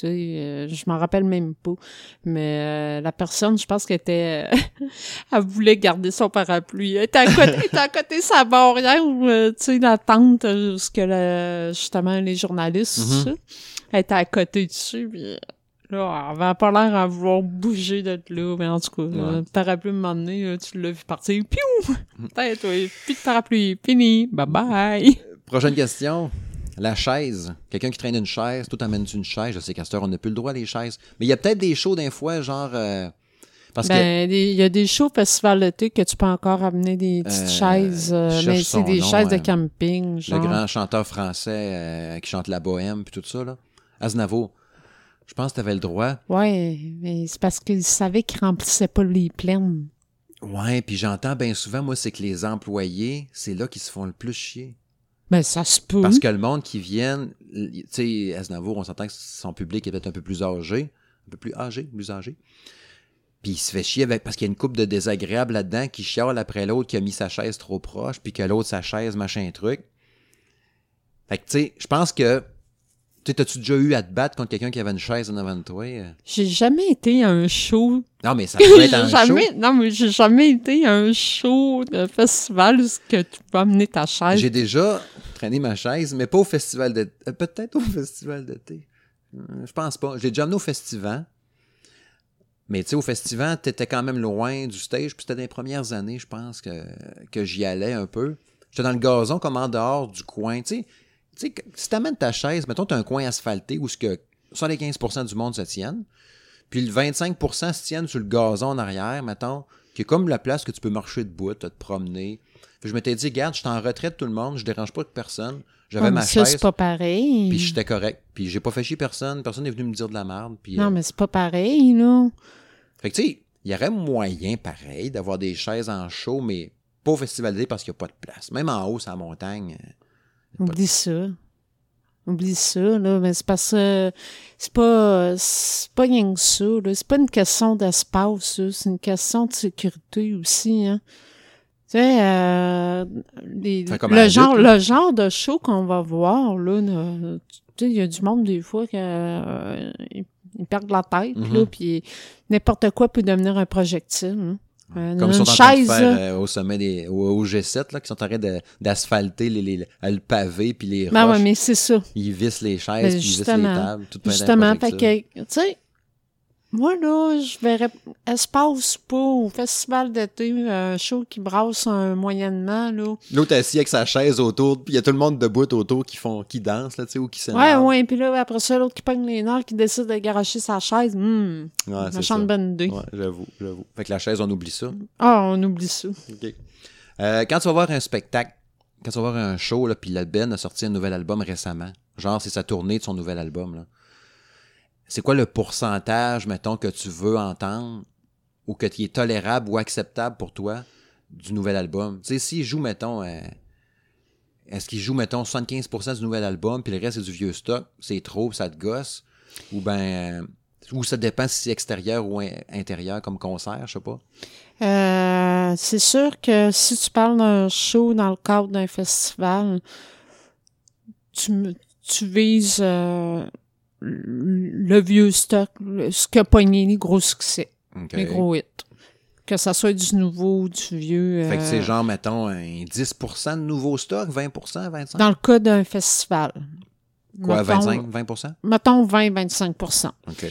Tu sais, euh, je m'en rappelle même pas. Mais euh, la personne, je pense qu'elle était... euh, elle voulait garder son parapluie. Elle était à côté, elle était à côté de sa barrière, où, euh, tu sais, la tente, euh, où ce que la- justement les journalistes, ça. Elle était à côté dessus, puis... Là, elle avait pas l'air à vouloir bouger de là, mais en tout cas, Ouais. le parapluie, à donné, là, tu l'as vu partir, piou! Tête, ouais, plus de parapluie, fini, bye bye! Prochaine question. La chaise. Quelqu'un qui traîne une chaise, tout amène une chaise? Je sais qu'à heure, on n'a plus le droit, les chaises. Mais il y a peut-être des shows d'un fois, genre. euh, parce que. Ben, il y a des shows festival d'été que tu peux encore amener des petites Euh, chaises, euh, mais c'est des nom, chaises de euh, camping, Le grand chanteur français qui chante la bohème, puis tout ça, là. Aznavour. Je pense que tu avais le droit. Ouais, mais c'est parce qu'ils savaient qu'ils remplissaient pas les plaines. Ouais, puis j'entends bien souvent, moi, c'est que les employés, c'est là qu'ils se font le plus chier. Ben, ça se peut. Parce que le monde qui vient, tu sais, Aznavour, on s'entend que son public est peut-être un peu plus âgé, un peu plus âgé, plus âgé. Puis il se fait chier avec, parce qu'il y a une coupe de désagréables là-dedans qui chiale après l'autre qui a mis sa chaise trop proche, puis que l'autre sa chaise, machin truc. Fait que, tu sais, je pense que t'as-tu déjà eu à te battre contre quelqu'un qui avait une chaise en avant de toi? euh? J'ai jamais été à un show. Non, mais ça peut être un J'ai jamais, show. non, mais j'ai jamais été à un show de festival où que tu peux amener ta chaise. J'ai déjà traîné ma chaise, mais pas au festival d'été. Euh, Peut-être au festival d'été. Euh, Je pense pas. Je l'ai déjà amené au festival. Mais tu sais, au festival, t'étais quand même loin du stage. Puis c'était dans les premières années, je pense, que, que j'y allais un peu. J'étais dans le gazon, comme en dehors du coin. Tu sais, sais, que- si t'amènes ta chaise, mettons, t'as un coin asphalté où ce que 75% du monde se tienne. Puis le 25% se tiennent sur le gazon en arrière, mettons, qui est comme la place que tu peux marcher debout, te promener. Que je m'étais dit, garde, je suis en retraite tout le monde, je dérange pas personne. J'avais Ouais, ma ça, chaise, c'est pas pareil. puis j'étais correct. Puis j'ai pas fait chier personne, personne n'est venu me dire de la merde. Puis, Non, euh, mais c'est pas pareil, là. Fait que tu sais, il y aurait moyen, pareil, d'avoir des chaises en show, mais pas au festival parce qu'il n'y a pas de place. Même en haut, c'est la montagne. Oublie ça. Oublie ça, là. Mais c'est parce que c'est pas, c'est pas rien que ça, là. C'est pas une question d'espace, ça. C'est une question de sécurité aussi, hein. Tu sais, euh, les- le, genre, le genre de show qu'on va voir, là, tu sais, il y a du monde, des fois, qui euh, ils, perdent la tête, là, puis n'importe quoi peut devenir un projectile, hein. Euh, Comme ils sont en train de chaise, faire là. euh, au sommet des. au, au G7, là, qui sont en train de- d'asphalter les, les, le pavé puis les Ben roches. ouais, mais c'est ça. Ils vissent les chaises, Ben, puis ils vissent les tables. Tout plein Justement, fait que, tu sais, moi, là, je verrais espace pas au festival d'été, un show qui brasse un moyennement, là. L'autre assis avec sa chaise autour, puis il y a tout le monde debout autour qui font, qui dansent, là, tu sais, ou qui Ouais, s'énervent. ouais, puis là, après ça, l'autre qui pogne les nerfs, qui décide de garocher sa chaise, hum, Ouais, c'est ça. bonne idée. Ouais, j'avoue, j'avoue. Fait que la chaise, on oublie ça. Ah, on oublie ça. OK. Euh, quand tu vas voir un spectacle, quand tu vas voir un show, là, puis la Ben a sorti un nouvel album récemment, genre c'est sa tournée de son nouvel album, là. C'est quoi le pourcentage, mettons, que tu veux entendre ou que qui est tolérable ou acceptable pour toi du nouvel album? Tu sais, s'il joue, mettons, euh, est-ce qu'il joue, mettons, 75% du nouvel album, puis le reste, c'est du vieux stock, c'est trop, ça te gosse? Ou ben, euh, ou ça dépend si c'est extérieur ou in- intérieur comme concert, je sais pas. Euh, c'est sûr que si tu parles d'un show dans le cadre d'un festival, tu, tu vises le vieux stock, ce qui a pogné les gros succès, OK. les gros hits. Que ça soit du nouveau ou du vieux. Fait que euh, c'est genre, mettons, un 10% de nouveau stock, 20%, 25%? Dans le cas d'un festival. Quoi, mettons- 25, 20%? Mettons 20-25 OK.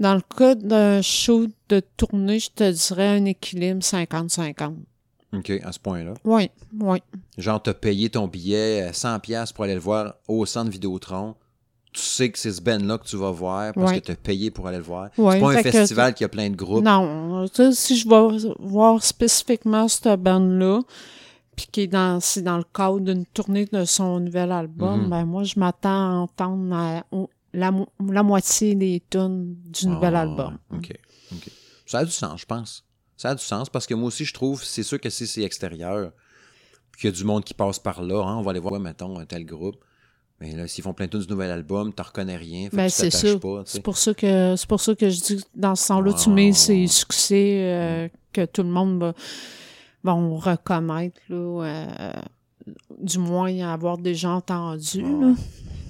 Dans le cas d'un show de tournée, je te dirais un équilibre 50-50. OK, à ce point-là. Oui, oui. Genre, t'as payé ton billet euh, 100$ piastres pour aller le voir au centre Vidéotron. Tu sais que c'est ce Ben-là que tu vas voir parce Ouais. que t'as payé pour aller le voir. Ouais, c'est pas un que- festival qui a plein de groupes. Non, tu si je vais voir spécifiquement cette bande-là, puis qui est dans, c'est dans le cadre d'une tournée de son nouvel album, Mhm. ben moi, je m'attends à entendre la, la moitié des tunes du nouvel Ah, album. OK. OK. Ça a du sens, je pense. Ça a du sens parce que moi aussi, je trouve, c'est sûr que si c'est extérieur, puis qu'il y a du monde qui passe par là, hein, on va aller voir, mettons, un tel groupe. Mais là, s'ils font plein de tunes du nouvel album, t'en reconnais rien. Ben, c'est ça. C'est pour ça que c'est pour ça que je dis que dans ce sens-là, tu Ah. mets ces succès euh, que tout le monde va vont reconnaître là, euh, du moins avoir déjà entendu. là.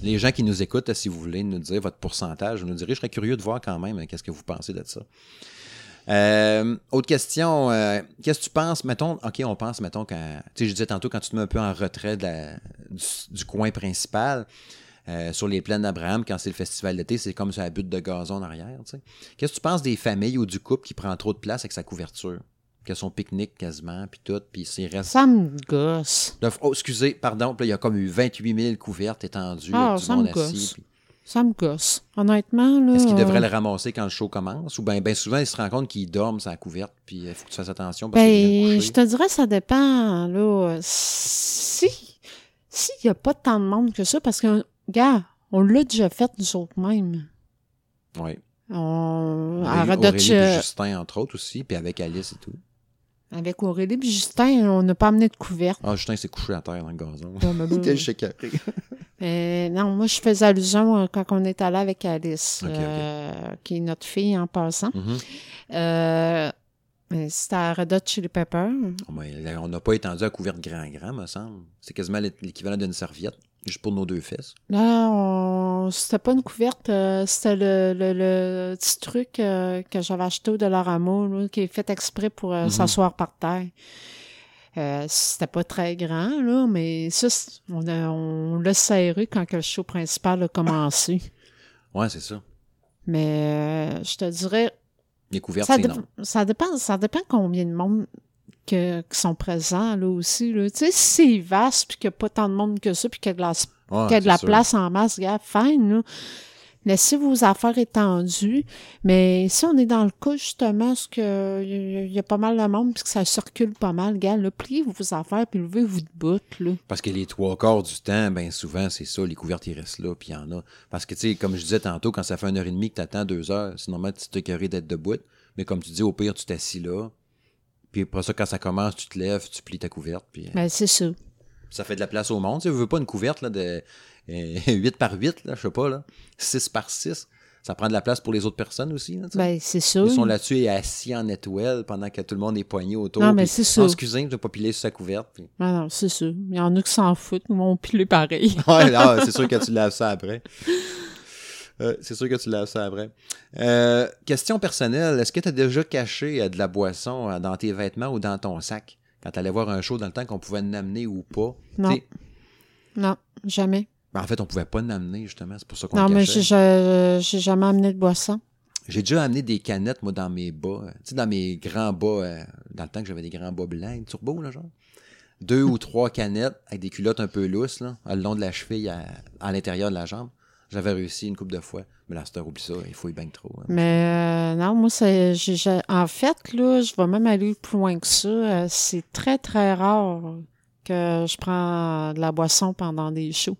Les gens qui nous écoutent, si vous voulez nous dire votre pourcentage, vous nous direz, je serais curieux de voir quand même euh, qu'est-ce que vous pensez de ça. Euh, autre question, euh, qu'est-ce que tu penses, mettons, ok, on pense, mettons, quand, tu sais, je disais tantôt, quand tu te mets un peu en retrait de la- du, du coin principal, euh, sur les plaines d'Abraham, quand c'est le festival d'été, c'est comme sur la butte de gazon en arrière, tu sais. Qu'est-ce que tu penses des familles ou du couple qui prend trop de place avec sa couverture? Que son pique-nique quasiment, puis tout, puis s'il reste... Ça me gosse. Oh, excusez, pardon, il y a comme eu 28 000 couvertes étendues, Ah, avec du monde assis, gosse. Ça me gosse. Honnêtement, là. est-ce qu'il devrait euh, le ramasser quand le show commence? Ou bien ben souvent, il se rend compte qu'il dorme sans couverte, puis il faut que tu fasses attention parce Ben, je te dirais, ça dépend, là. Si, s'il n'y a pas tant de monde que ça, parce que, gars, on l'a déjà fait nous autres mêmes. Oui. On, arrête de Justin, entre autres, aussi, puis avec Alice et tout. Avec Aurélie puis Justin, on n'a pas amené de couverte. Ah, Justin s'est couché à terre dans le gazon. Bon, il était euh, non, moi, je faisais allusion euh, quand on est allé avec Alice, euh, qui est notre fille en passant. Mais C'était à Red Hot Chili Pepper. Oh, là, on n'a pas étendu la couverte grand-grand, me semble. C'est quasiment l'é- l'équivalent d'une serviette, juste pour nos deux fesses. Là, on non, c'était pas une couverte, euh, c'était le, le, le petit truc euh, que j'avais acheté au Dollarama, là, qui est fait exprès pour euh, Mhm. s'asseoir par terre. C'était pas très grand, là, mais ça, on, a- on l'a serré quand que le show principal a commencé. Ouais, c'est ça. Mais je te dirais, Les couvertes, ça, c'est dé- non. ça dépend, ça dépend combien de monde que, qui sont présents là aussi. Là. Tu sais, si c'est vaste puis qu'il n'y a pas tant de monde que ça, puis qu'il y a de la, Ouais, qu'il y a de c'est la sûr. place en masse, gars, fine, là. Laissez vos affaires étendues. Mais si on est dans le cas, justement, ce que il y, a- il y a pas mal de monde puis que ça circule pas mal, gars, là, pliez vos affaires puis levez-vous de bout, là. Parce que les trois quarts du temps, ben souvent, c'est ça, les couvertes, ils restent là, puis il y en a. Parce que, tu sais, comme je disais tantôt, quand ça fait une heure et demie que t'attends deux heures, c'est normal tu t'écœuries d'être debout. Mais comme tu dis, au pire, tu t'assis là. Puis après ça, quand ça commence, tu te lèves, tu plies ta couverte, puis euh, Ben, c'est ça. ça fait de la place au monde. Tu sais, veux pas une couverte là, de euh, 8 par 8, là, je sais pas, là, 6 par 6. Ça prend de la place pour les autres personnes aussi. Là, tu sais. Ben, c'est ça. Ils sont là-dessus et assis en étoile pendant que tout le monde est poigné autour. Non, mais c'est. Ah, excusez, je pas piler sur sa couverte. puis- Ah non, c'est ça. Il y en a qui s'en foutent, ils vont piler pareil. Ouais, là, c'est sûr que tu laves ça après. Euh, c'est sûr que tu laves ça après. Euh, question personnelle, est-ce que tu as déjà caché euh, de la boisson dans tes vêtements ou dans ton sac quand tu allais voir un show dans le temps qu'on pouvait en amener ou pas? Non. Non, jamais. ben, en fait, on pouvait pas en amener, justement. C'est pour ça qu'on Non, le mais j'ai je- j'ai jamais amené de boisson. J'ai déjà amené des canettes, moi, dans mes bas. Tu sais, dans mes grands bas, dans le temps que j'avais des grands bas blancs, turbo, là, genre. Deux ou trois canettes avec des culottes un peu lousses, là, le long de la cheville, à, à l'intérieur de la jambe. J'avais réussi une couple de fois. Mais là, c'était oublie ça, il faut y bang trop. hein. Mais euh, non, moi, c'est, en fait, là, je vais même aller plus loin que ça. Euh, c'est très, très rare que je prends de la boisson pendant des shows.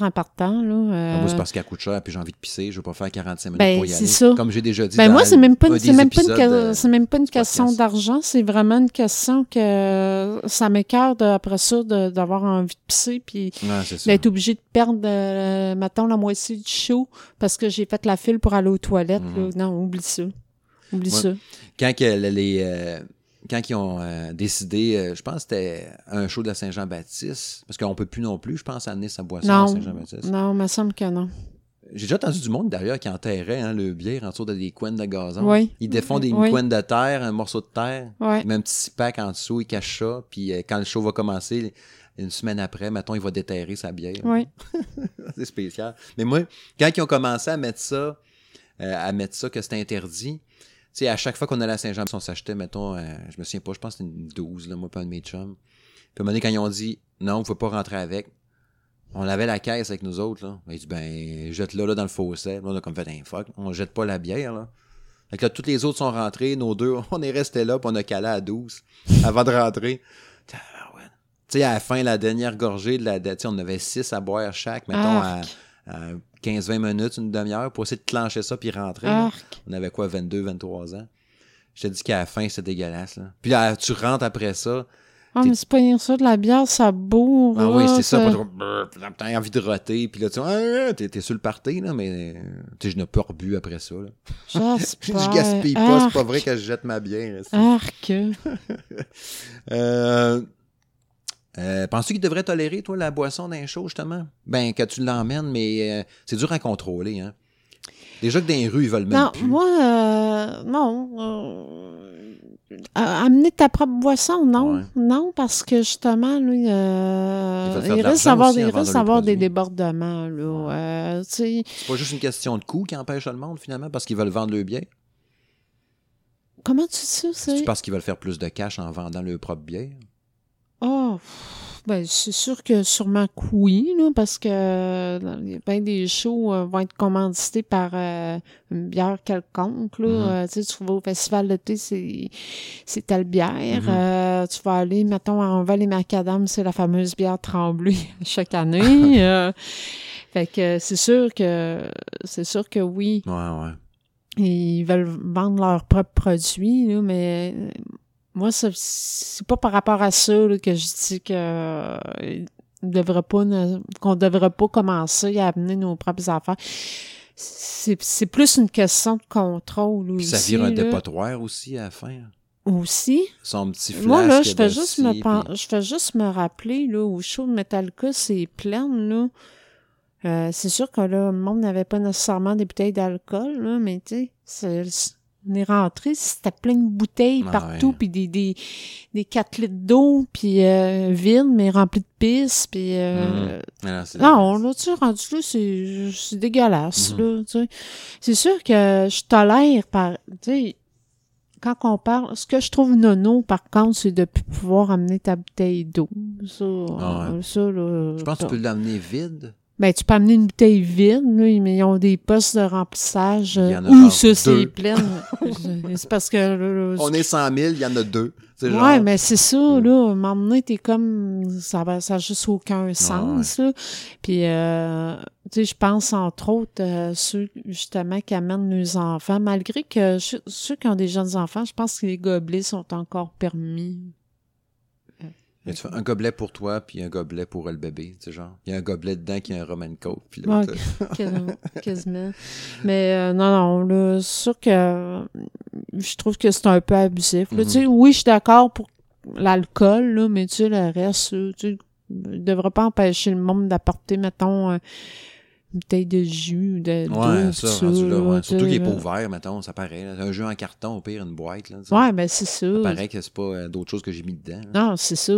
En partant, là. euh, Ah, Moi, c'est parce qu'elle coûte cher, puis j'ai envie de pisser. Je veux pas faire 45 minutes Ben, pour y c'est aller. ça. Comme j'ai déjà dit. Ben dans moi, c'est même pas, une- même pas une, euh, même pas question d'argent, c'est vraiment une question que ça m'écœure de- après ça d'avoir envie de pisser puis Ouais, d'être obligé de perdre, euh, mettons, la moitié du show parce que j'ai fait la file pour aller aux toilettes. là. Non, oublie ça. Oublie Mhm. Ouais. ça. Quand, que les, euh, quand ils ont euh, décidé, euh, je pense que c'était un show de la Saint-Jean-Baptiste, parce qu'on peut plus non plus, je pense, amener sa boisson à Non, Saint-Jean-Baptiste. non, il me semble que non. J'ai déjà entendu du monde d'ailleurs qui enterrait hein, le bière en dessous de des coins de gazon. Oui. Ils défont des Oui. coins de terre, un morceau de terre, même un petit six pack en dessous, ils cachent ça, puis euh, quand le show va commencer, une semaine après, mettons, il va déterrer sa bière. Oui. c'est spécial. Mais moi, quand ils ont commencé à mettre ça, à mettre ça que c'était interdit, sais, à chaque fois qu'on allait à Saint-Jean, on s'achetait, mettons, euh, je me souviens pas, je pense que c'était une 12, là, moi, pas un de mes chums. Puis à un moment donné, quand ils ont dit, non, vous pouvez pas rentrer avec, on avait la caisse avec nous autres, là. Ils dit, ben, jette-la, là, dans le fossé. Là, on a comme fait un fuck, on jette pas la bière, là. Fait que là, toutes les autres sont rentrés, nos deux, on est restés là, puis on a calé à 12 avant de rentrer. Tu sais, à la fin, la dernière gorgée, de la, de- on avait 6 à boire chaque, mettons, à 15-20 minutes, une demi-heure, pour essayer de clencher ça puis rentrer. On avait quoi, 22, 23 ans? Je te dis qu'à la fin, c'est dégueulasse. Là. Puis là, tu rentres après ça. Ah, mais c'est pas ça, de la bière, ça bourre. Ah oui, c'est ça. T'as envie de roter. Puis là, tu ah, t'es, t'es sur le party, là, mais tu je n'ai pas rebu après ça. Là. Je gaspille pas. C'est pas vrai que je jette ma bière. Arc. Euh, euh, Penses-tu qu'il devrait tolérer, toi, la boisson d'un show, justement? Ben, que tu l'emmènes, mais euh, c'est dur à contrôler, hein? Déjà que dans les rues, ils veulent même Non, plus. moi, euh, non. amener ta propre boisson, non. Ouais. Non, parce que justement, lui, euh, il risque d'avoir des, des débordements. Là, tu sais. C'est pas juste une question de coût qui empêche le monde, finalement, parce qu'ils veulent vendre le bien. comment tu dis ça? C'est... parce qu'ils veulent faire plus de cash en vendant leur propre bière. Oh, ben, c'est sûr que sûrement que oui, là, parce que bien des shows euh, vont être commandités par euh, une bière quelconque. Là. Mhm. Euh, tu sais, tu vas au festival d'été, c'est, c'est telle bière. Mhm. Euh, tu vas aller, mettons, à Enval et Macadam, c'est la fameuse bière Tremblay chaque année. Fait que c'est sûr que c'est sûr que oui, Ouais, ouais. ils veulent vendre leurs propres produits, là, mais moi, c'est pas par rapport à ça là, que je dis que euh, devrait pas ne- qu'on devrait pas commencer à amener nos propres affaires. C'est plus une question de contrôle Puis aussi. ça vire un là. dépotoir aussi à la fin. hein? Aussi? Son petit flasque. Moi, là, je fais juste me puis- je fais juste me rappeler, là, au show de Metallica, c'est plein, là. Euh, c'est sûr que là, le monde n'avait pas nécessairement des bouteilles d'alcool, là, mais tu sais, c'est- on est rentré, c'était plein de bouteilles Ah partout, puis des, des, des 4 litres d'eau, puis euh, vides, mais remplis de pisse, puis... Euh, Ah, c'est- non, là, tu sais, rendu là, c'est c'est dégueulasse, Mhm. là, tu sais. C'est sûr que je tolère par... Tu sais, quand on parle... Ce que je trouve nono, par contre, c'est de plus pouvoir amener ta bouteille d'eau. Ça, Ah ouais. ça, là... Je pense que tu peux l'amener vide. Ben, tu peux amener une bouteille vide, là, mais ils ont des postes de remplissage. Il y en a Où ça, c'est plein. c'est parce que... là, là, On est 100 000, il y en a deux. Ouais, genre- mais c'est ça, là. À un moment donné, t'es comme. Ça n'a ça a juste aucun sens, là. Puis, euh, tu sais, je pense entre autres euh, ceux, justement, qui amènent leurs enfants. Malgré que ceux qui ont des jeunes enfants, je pense que les gobelets sont encore permis. Mais tu fais un gobelet pour toi, puis un gobelet pour le bébé, tu sais, genre. Il y a un gobelet dedans qui a un Roman Coke, puis l'autre, Ouais. Quasiment. Mais euh, non, non, là, c'est sûr que euh, je trouve que c'est un peu abusif. Là, Mhm. Tu sais, oui, je suis d'accord pour l'alcool, là, mais tu sais, le reste, tu sais, il devrait pas empêcher le monde d'apporter, mettons, euh, bouteille de jus ou de Ouais, ça, là, ouais. Surtout qu'il est pas ouvert, mettons, ça paraît. là. Un jeu en carton, au pire, une boîte, là. Ouais, ben c'est ça. Ça paraît que c'est pas euh, d'autres choses que j'ai mis dedans. là. Non, c'est ça.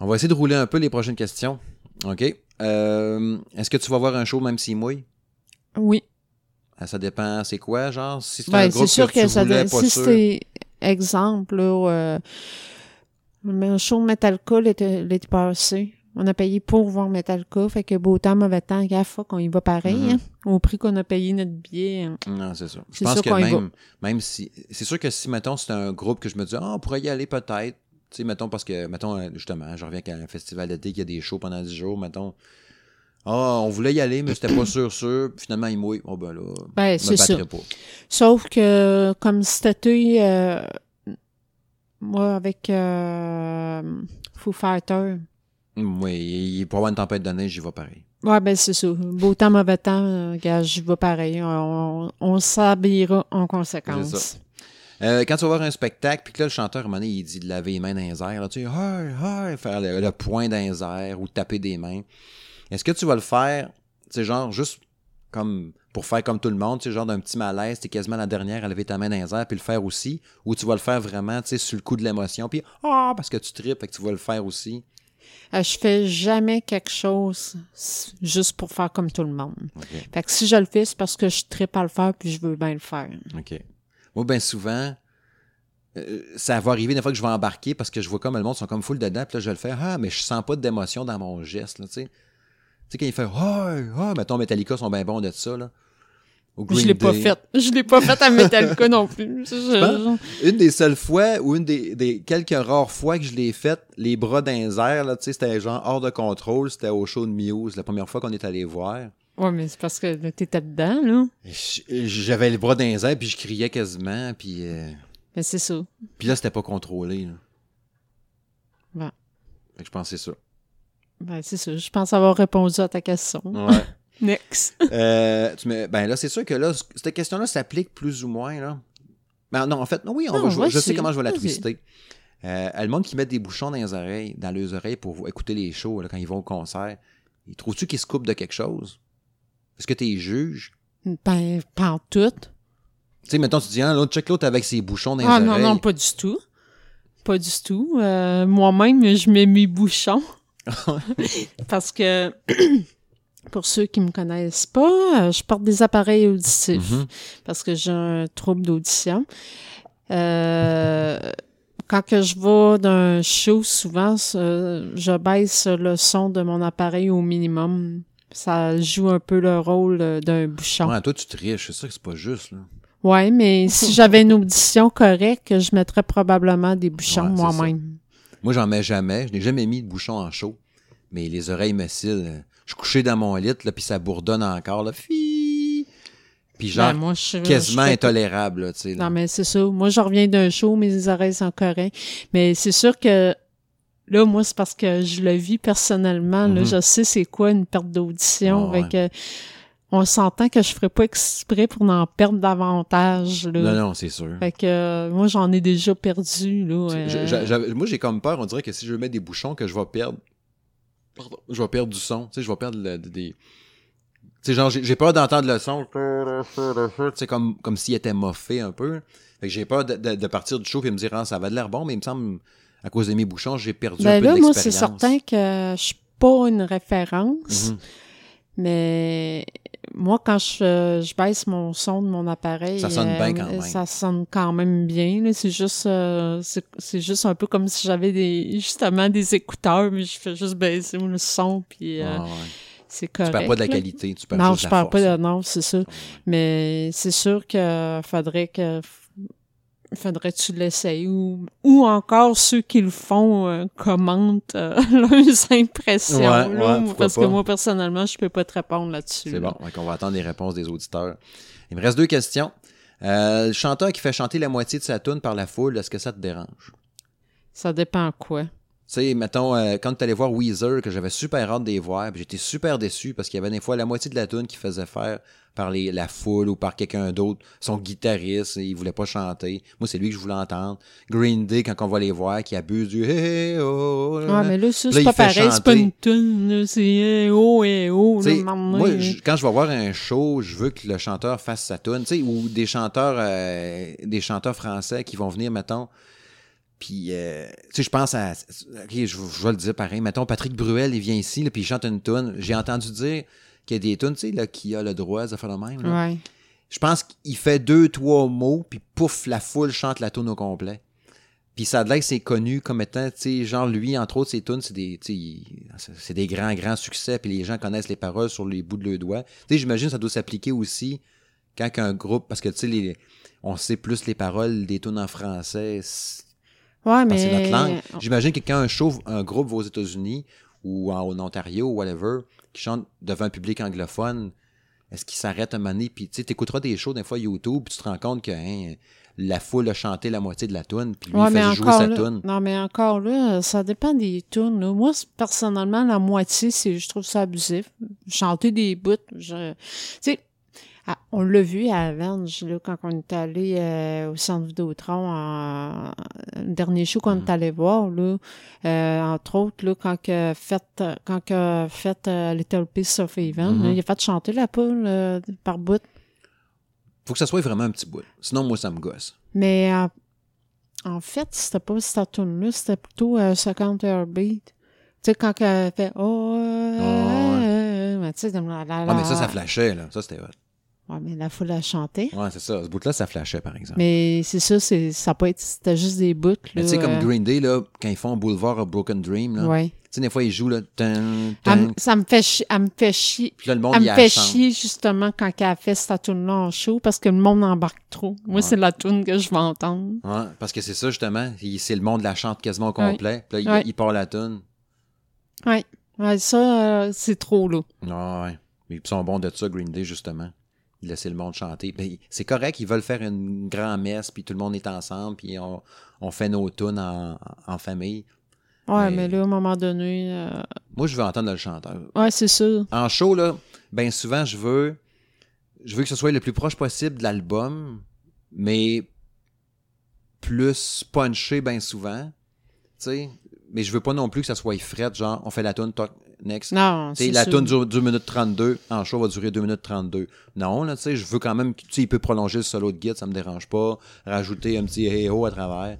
On va essayer de rouler un peu les prochaines questions. OK? Euh, Est-ce que tu vas voir un show même s'il mouille? Oui. Ah, Ça dépend, c'est quoi, genre? Si c'est un Ben, groupe c'est sûr que, que, tu ça voulais, pas si c'était exemple là euh, un show l'été l'été passé on a payé pour voir Metallica fait que beau temps mauvais temps gaffe fuck, on y va pareil Mhm. hein, au prix qu'on a payé notre billet hein. Non, c'est ça. Je C'est pense sûr que qu'on même, même si. C'est sûr que si, mettons, c'était un groupe que je me disais, ah, on pourrait y aller peut-être. Tu sais, mettons, parce que, mettons, euh, justement, je reviens qu'à un festival d'été, qu'il y a des shows pendant 10 jours, mettons. Ah, on voulait y aller, mais c'était pas sûr, sûr. Finalement, il mouille. Oh, ben là, ben je me c'est battrai pas. sauf que comme été euh, moi avec euh, Foo Fighter Oui, y avoir une tempête de neige, j'y vais pareil. Ouais, ben c'est ça. Beau temps, mauvais temps, euh, gars, j'y vais pareil. On, on s'habillera en conséquence. Ça. Euh, quand tu vas voir un spectacle, puis que là, le chanteur, à un moment donné, il dit de laver les mains dans les airs, là, tu sais, hey, hey, faire le, le poing dans les airs ou taper des mains. Est-ce que tu vas le faire, tu sais, genre, juste comme pour faire comme tout le monde, tu sais, genre d'un petit malaise, t'es quasiment la dernière à lever ta main dans les airs, puis le faire aussi, ou tu vas le faire vraiment, tu sais, sur le coup de l'émotion, puis ah, parce que tu tripes, fait que tu vas le faire aussi? Euh, je fais jamais quelque chose juste pour faire comme tout le monde. Fait que si je le fais, c'est parce que je tripe à le faire puis je veux bien le faire. OK. Moi, bien souvent, euh, ça va arriver des fois que je vais embarquer parce que je vois comme le monde sont comme full dedans, puis là, je vais le faire. Ah, mais je sens pas d'émotion dans mon geste, là, tu sais. Tu sais, quand il fait Ah, ah, mettons, Metallica sont bien bons de ça, là. Je l'ai pas Day. fait. Je l'ai pas fait à Metallica non plus. Je- Une des seules fois, ou une des, des quelques rares fois que je l'ai faite, les bras dans les airs, là, tu sais, c'était genre hors de contrôle, c'était au show de Muse, la première fois qu'on est allé voir. Ouais, mais c'est parce que t'étais dedans, là. J'avais les bras dans les airs, puis je criais quasiment, puis, euh, Mais c'est ça. puis là, c'était pas contrôlé, là. Ouais. Fait que je pense que c'est ça. Ben, c'est ça. Je pense avoir répondu à ta question. Ouais. Next. Euh, tu me- ben là, c'est sûr que là, cette question-là s'applique plus ou moins, là. Ben non, en fait, non, oui, on Non, va, je, je sais comment je vais la twister. Euh, le monde qui met des bouchons dans les oreilles, dans leurs oreilles pour écouter les shows, là, quand ils vont au concert, ils trouves-tu qu'ils se coupent de quelque chose? Est-ce que tu les juges? Ben, pas en tout. Tu sais, mettons, tu dis, ah, l'autre check l'autre avec ses bouchons dans les Ah non, oreilles. non, pas du tout. Pas du tout. Euh, Moi-même, je mets mes bouchons. Parce que, pour ceux qui me connaissent pas, euh, je porte des appareils auditifs. Mhm. Parce que j'ai un trouble d'audition. Euh, quand que je vais d'un show, souvent, ce- je baisse le son de mon appareil au minimum. Ça joue un peu le rôle euh, d'un bouchon. Ouais, toi, tu triches. C'est ça que c'est pas juste, là. Ouais, mais si j'avais une audition correcte, je mettrais probablement des bouchons Ouais, moi-même. Moi, j'en mets jamais. Je n'ai jamais mis de bouchon en chaud. Mais les oreilles me cillent. Je suis couché dans mon lit, là, puis ça bourdonne encore, là. Puis genre, Ben, moi, je, quasiment je intolérable, là, tu sais. là. Non, mais c'est ça. Moi, je reviens d'un show, mes oreilles sont correctes. Mais c'est sûr que là, moi, c'est parce que je le vis personnellement. Là, Mhm. je sais c'est quoi une perte d'audition. Ah, Fait que on s'entend que je ferais pas exprès pour en perdre davantage. Là. Non, non, c'est sûr. Fait que euh, moi, j'en ai déjà perdu. Là, euh, moi, j'ai comme peur, on dirait que si je mets des bouchons, que je vais perdre Pardon. Je vais perdre du son. Tu sais, je vais perdre le- des. Tu sais, genre, j'ai peur d'entendre le son. Tu sais, comme, comme s'il était moffé un peu. Fait que j'ai peur de, de- de partir du show et me dire, ah, ça va de l'air bon, mais il me semble, à cause de mes bouchons, j'ai perdu un Ben peu là, de moi, c'est certain que je suis pas une référence, Mhm. mais moi, quand je, je baisse mon son de mon appareil, Ça sonne bien quand même. Ça sonne quand même bien. là. C'est juste, euh, c'est c'est juste un peu comme si j'avais des, justement des écouteurs, mais je fais juste baisser le son, puis euh, Ah, ouais. c'est Tu correct. parles pas de la qualité, tu Non, juste je la parle pas force. de non, c'est. Ouais. Mais c'est sûr que faudrait que faudrait que tu l'essayes ou ou encore ceux qui le font euh, commentent euh, leurs impressions Ouais, là, ouais, parce que moi personnellement je peux pas te répondre là-dessus. C'est bon. Donc, on va attendre les réponses des auditeurs. Il me reste deux questions. Euh, le chanteur qui fait chanter la moitié de sa tune par la foule, est-ce que ça te dérange? Ça dépend quoi. Tu sais, mettons, euh, quand tu allais voir Weezer, que j'avais super hâte de les voir, j'étais super déçu parce qu'il y avait des fois la moitié de la tune qui faisait faire par les, la foule ou par quelqu'un d'autre, son guitariste, et il voulait pas chanter. Moi, c'est lui que je voulais entendre. Green Day, quand on va les voir, qui abuse du hey, hey, oh, Ouais, mais là ça c'est pas pareil, c'est pas une tune, c'est eh oh eh oh là, moi, je- quand je vais voir un show, je veux que le chanteur fasse sa tune, tu sais, ou des chanteurs, euh, des chanteurs français qui vont venir, mettons. Puis, euh, tu sais, je pense à, ok, je, je vais le dire pareil. Mettons, Patrick Bruel, il vient ici, là, puis il chante une tune. J'ai entendu dire qu'il y a des tunes, tu sais, qui a le droit de faire le même. là. Ouais. Je pense qu'il fait deux, trois mots, puis pouf, la foule chante la tune au complet. Puis ça a c'est connu comme étant, tu sais, genre lui, entre autres, ses tunes, c'est des, c'est des grands, grands succès, puis les gens connaissent les paroles sur les bouts de leurs doigts. Tu sais, j'imagine que ça doit s'appliquer aussi quand un groupe, parce que, tu sais, on sait plus les paroles des tunes en français, Ouais, c'est notre langue. J'imagine que quand un show, un groupe va aux États-Unis ou en, en Ontario ou whatever, qui chante devant un public anglophone, est-ce qu'il s'arrête un moment donné, puis tu sais, t'écouteras des shows, des fois YouTube, puis tu te rends compte que hein, la foule a chanté la moitié de la tune, puis lui, Ouais, il faisait jouer sa là, tune. non, mais encore là, ça dépend des tunes. là. Moi, personnellement, la moitié, c'est, je trouve ça abusif. Chanter des bouts, je, tu sais, ah, on l'a vu à Avenge, là, quand on est allé euh, au centre Vidéotron, en, le dernier show qu'on Mm. est allé voir, là, euh, entre autres, là, quand que fait, quand que fait euh, Little Piece of Heaven, Mhm. là, il a fait chanter la poule par bout. Faut que ça soit vraiment un petit bout. Sinon, moi, ça me gosse. Mais en fait, c'était pas cette tune-là, c'était plutôt Second Heartbeat. Tu sais, quand elle fait Oh, mais tu sais, comme la, la, Ah, mais ça, ça flashait, là. Ça, c'était Ouais, mais la foule a chanté. Ouais, c'est ça. Ce bout-là, ça flashait, par exemple. Mais c'est ça, c'est, ça peut être, c'était juste des bouts. Mais tu sais, comme euh, Green Day, là, quand ils font Boulevard of Broken Dream, là, Ouais. tu sais, des fois, ils jouent, là, ça me fait chier, elle me fait chier. puis là, le monde, Elle me fait chier, justement, quand elle a fait cette tune-là en show, parce que le monde embarque trop. Moi, Ouais. c'est la tune que je veux entendre. Ouais, parce que c'est ça, justement. C'est le monde la chante quasiment au complet. Puis là, il, Ouais. il part la tune. Ouais. Ouais, ça, euh, c'est trop, là. Ouais, ouais. Ils sont bons de ça, Green Day, justement. Ils laissent le monde chanter. Ben, c'est correct, ils veulent faire une grande messe, puis tout le monde est ensemble, puis on, on fait nos tunes en, en famille. Ouais, Mais- mais, là, à un moment donné, euh, Moi, je veux entendre le chanteur. ouais, c'est sûr. En show, là, ben souvent, je veux je veux que ce soit le plus proche possible de l'album, mais plus punché bien souvent. Tu sais, mais je veux pas non plus que ça soit fret, genre on fait la tune toc, next. Non, c'est la sûr. tune dure 2 minutes 32, en show va durer 2 minutes 32. Non, là, tu sais, je veux quand même, tu sais, il peut prolonger le solo de guide, ça me dérange pas, rajouter un petit hey ho à travers.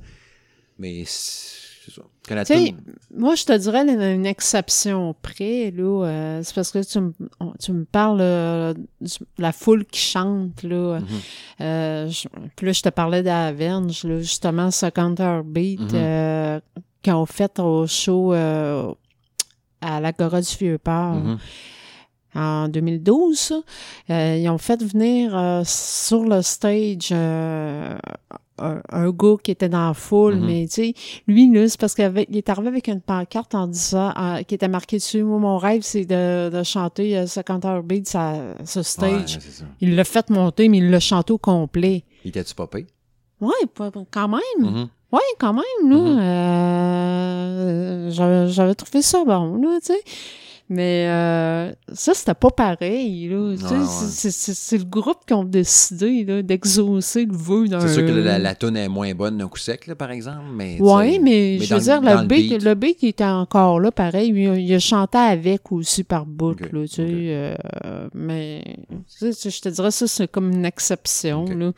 Mais c'est ça. Moi, je te dirais une, exception près, là. euh, c'est parce que tu, me- on- tu me parles euh, de la foule qui chante, là. Euh, je- puis là, je te parlais d'Avenge, là, justement, Second Heartbeat, Mhm. qu'on fait au show à l'Agora du Vieux-Port. Mhm. en 2012. ça. Euh, ils ont fait venir euh, sur le stage euh, un, un gars qui était dans la foule, Mhm. mais tu sais, lui, là, c'est parce qu'il est arrivé avec une pancarte en disant, euh, qui était marqué dessus, moi, mon rêve, c'est de, de chanter euh, 50 heures beat ce stage. Il l'a fait monter, mais il l'a chanté au complet. Il était-tu popé? Ouais, quand même. Mhm. Ouais, quand même, là. Mhm. euh, j'avais, j'avais trouvé ça bon, là, tu sais. Mais euh, ça, c'était pas pareil. Là. Ouais, ouais. c'est- c'est- C'est le groupe qui ont décidé là, d'exaucer le vœu d'un... C'est sûr que la, la est moins bonne d'un coup sec, là, par exemple. Mais, Oui, mais, je veux dire, le, beat, le beat il était encore là, pareil. Il, il a chanté avec aussi par bout, là, tu sais. euh, mais je te dirais, ça, c'est comme une exception, là.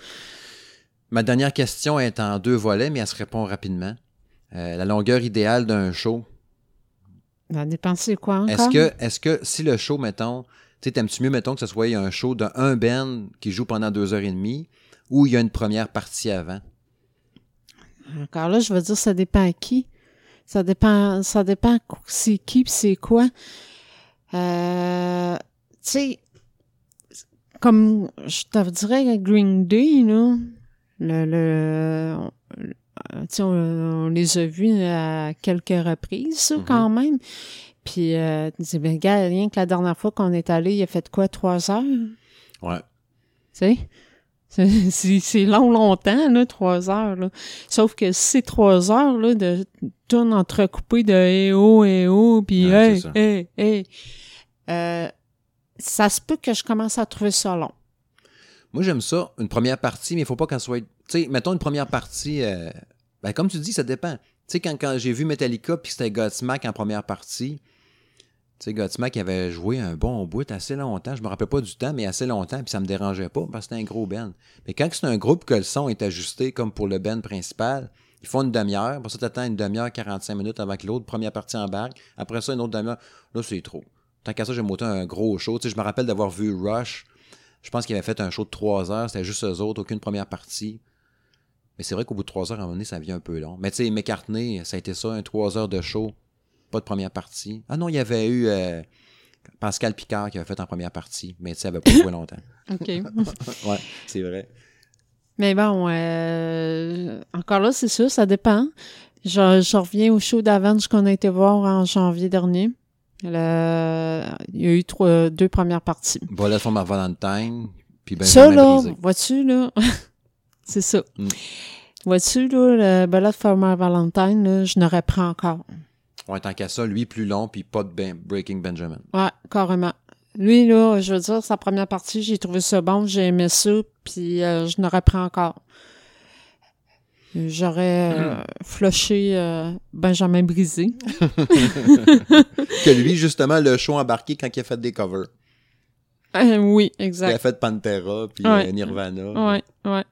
Ma dernière question est en deux volets, mais elle se répond rapidement. Euh, la longueur idéale d'un show. Ça dépend c'est quoi encore? Est-ce que, est-ce que si le show, mettons, tu sais, t'aimes-tu mieux, mettons, que ce soit un show d'un un band qui joue pendant deux heures et demie ou il y a une première partie avant? Encore là, je veux dire, ça dépend à qui. Ça dépend, ça dépend c'est qui c'est quoi. Euh, tu sais, comme je te dirais, Green Day, là, le, le, on- sais, on, on les a vus à quelques reprises, Mhm. quand même. Puis, euh, tu dis, ben, gars, rien que la dernière fois qu'on est allé, il a fait quoi, trois heures? Ouais. Tu sais? C'est- long, longtemps, là, trois heures, là. Sauf que si c'est trois heures, là, de tourne entrecoupé de eh oh, eh oh, puis Ouais, hey, hey, euh, ça se peut que je commence à trouver ça long. Moi, j'aime ça, une première partie, mais il faut pas qu'elle soit. Tu sais, mettons une première partie. euh, ben, comme tu dis, ça dépend. Tu sais, quand, j'ai vu Metallica puis c'était Godsmack en première partie, tu sais, Godsmack avait joué un bon bout assez longtemps. Je me rappelle pas du temps, mais assez longtemps, puis ça me dérangeait pas parce que c'était un gros band. Mais quand c'est un groupe que le son est ajusté comme pour le band principal, ils font une demi-heure. Pour ça, t'attends une demi-heure, 45 minutes avant que l'autre première partie embarque. Après ça, une autre demi-heure. Là, c'est trop. Tant qu'à ça, j'aime autant un gros show. Tu sais, je me rappelle d'avoir vu Rush. Je pense qu'il avait fait un show de 3 heures. C'était juste eux autres, aucune première partie. Mais c'est vrai qu'au bout de 3 heures, à un moment donné, ça devient un peu long. Mais tu sais, McCartney, ça a été ça, un 3 heures de show. Pas de première partie. Ah non, il y avait eu euh, Pascal Picard qui avait fait en première partie. Mais tu sais, il avait pas joué longtemps. OK. Ouais, c'est vrai. Mais bon, euh, encore là, c'est sûr, ça dépend. Je, je reviens au show d'Avenge qu'on a été voir en janvier dernier. Le- il y a eu trois, deux premières parties. Voilà for my Valentine. Puis ben, ça, là, vois-tu, là, c'est ça. Mm. Vois-tu, là, le Ballad for My Valentine, là, je n'aurais pris encore. Ouais, tant qu'à ça, lui plus long, puis pas de ben- Breaking Benjamin. Ouais, carrément. Lui, là, je veux dire, sa première partie, j'ai trouvé ça bon, j'ai aimé ça, puis euh, je n'aurais pris encore. J'aurais euh, flushé euh, Benjamin Brisé. Que lui, justement, le show embarqué quand il a fait des covers. Euh, oui, Il a exact. fait Pantera, puis Ouais. euh, Nirvana. Ouais, ouais.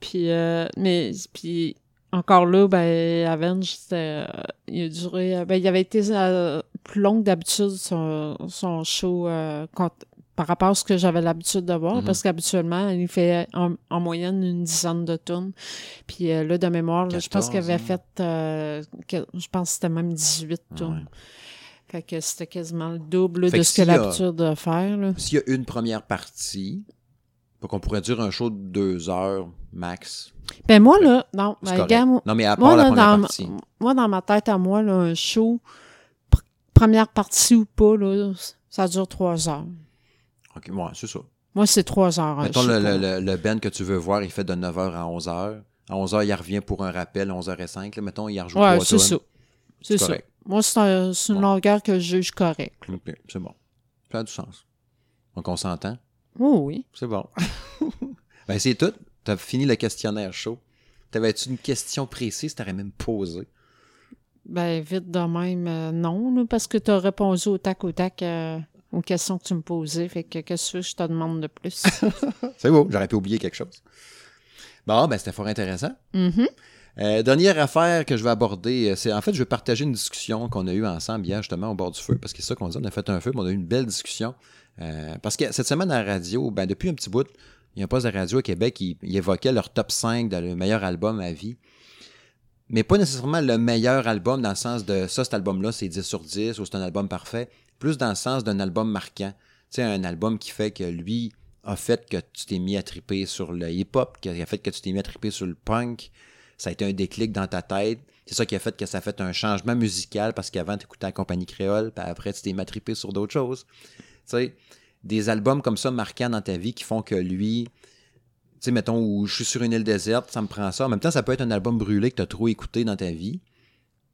Puis, euh, mais, puis, encore là, ben, Avenge, euh, il a duré, ben, il avait été euh, plus long que d'habitude, son, son show, euh, quand- par rapport à ce que j'avais l'habitude de voir, Mhm. parce qu'habituellement, il fait en, en moyenne une dizaine de tonnes. Puis euh, là, de mémoire, là, je pense qu'il avait 14, fait, euh, que- je pense que c'était même 18 Ouais. tonnes. Fait que c'était quasiment le double Fait de ce qu'il a l'habitude de faire. S'il y a une première partie, donc on pourrait dire un show de deux heures max. Ben moi, là, non, ben, correct. gars, moi- Non, mais à part Moi, la là, première dans, ma- partie. moi, dans ma tête à moi, là, un show, pr- première partie ou pas, là, ça dure trois heures. OK, ouais, c'est ça. Moi, c'est trois heures. un Mettons, le, le, moi. le, band que tu veux voir, il fait de 9h à 11h. À 11h, il revient pour un rappel, 11h05. Là, mettons, il rejoue Ouais, trois c'est ça. C'est ça. Moi, c'est un- c'est une longueur que je juge correcte. OK, c'est bon. Ça a du sens. Donc, on s'entend? Oh, oui. C'est bon. ben, c'est tout. T'as fini le questionnaire chaud. T'avais-tu une question précise? T'aurais même posé. Ben, vite de même, euh, non, là, parce que tu as répondu au tac au tac euh, aux questions que tu me posais. Fait que qu'est-ce que je te demande de plus? C'est beau. J'aurais pu oublier quelque chose. Bon, ben, c'était fort intéressant. Mhm. Euh, dernière affaire que je vais aborder, euh, c'est en fait, je vais partager une discussion qu'on a eue ensemble hier, justement, au bord du feu, parce que c'est ça qu'on dit, on a fait un feu, mais on a eu une belle discussion. Euh, parce que cette semaine à la radio, ben, depuis un petit bout, il y a un poste de radio à Québec qui évoquait leur top 5 de le meilleur album à vie. Mais pas nécessairement le meilleur album dans le sens de ça, cet album-là, c'est 10 sur 10 ou c'est un album parfait. Plus dans le sens d'un album marquant. Tu sais, un album qui fait que lui a fait que tu t'es mis à triper sur le hip-hop, qui a fait que tu t'es mis à triper sur le punk. Ça a été un déclic dans ta tête. C'est ça qui a fait que ça a fait un changement musical parce qu'avant, tu écoutais la compagnie créole, puis après, tu t'es mis à triper sur d'autres choses. Tu sais, des albums comme ça marquants dans ta vie qui font que lui, tu sais, mettons, où je suis sur une île déserte, ça me prend ça. En même temps, ça peut être un album brûlé que tu as trop écouté dans ta vie,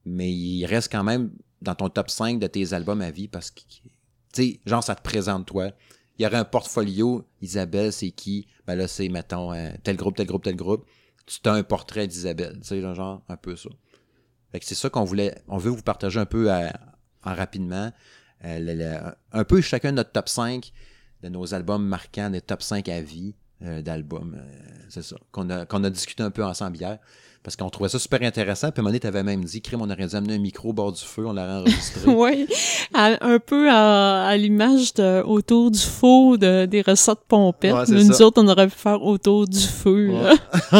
mais il reste quand même dans ton top 5 de tes albums à vie parce que, tu sais, genre, ça te présente toi. Il y aurait un portfolio, Isabelle, c'est qui? Ben là, c'est, mettons, euh, tel groupe, tel groupe, tel groupe. Tu as un portrait d'Isabelle, tu sais, genre, un peu ça. Fait que c'est ça qu'on voulait, on veut vous partager un peu en rapidement. Euh, un peu chacun notre top 5 de nos albums marquants, des top 5 à vie euh, d'albums. c'est ça. Qu'on a discuté un peu ensemble hier parce qu'on trouvait ça super intéressant. Puis Monique t'avait même dit, crime, on aurait dû amener un micro au bord du feu, on l'aurait enregistré. oui, un peu à, l'image de autour du feu de, des recettes pompettes. nous autres, on aurait pu faire autour du feu.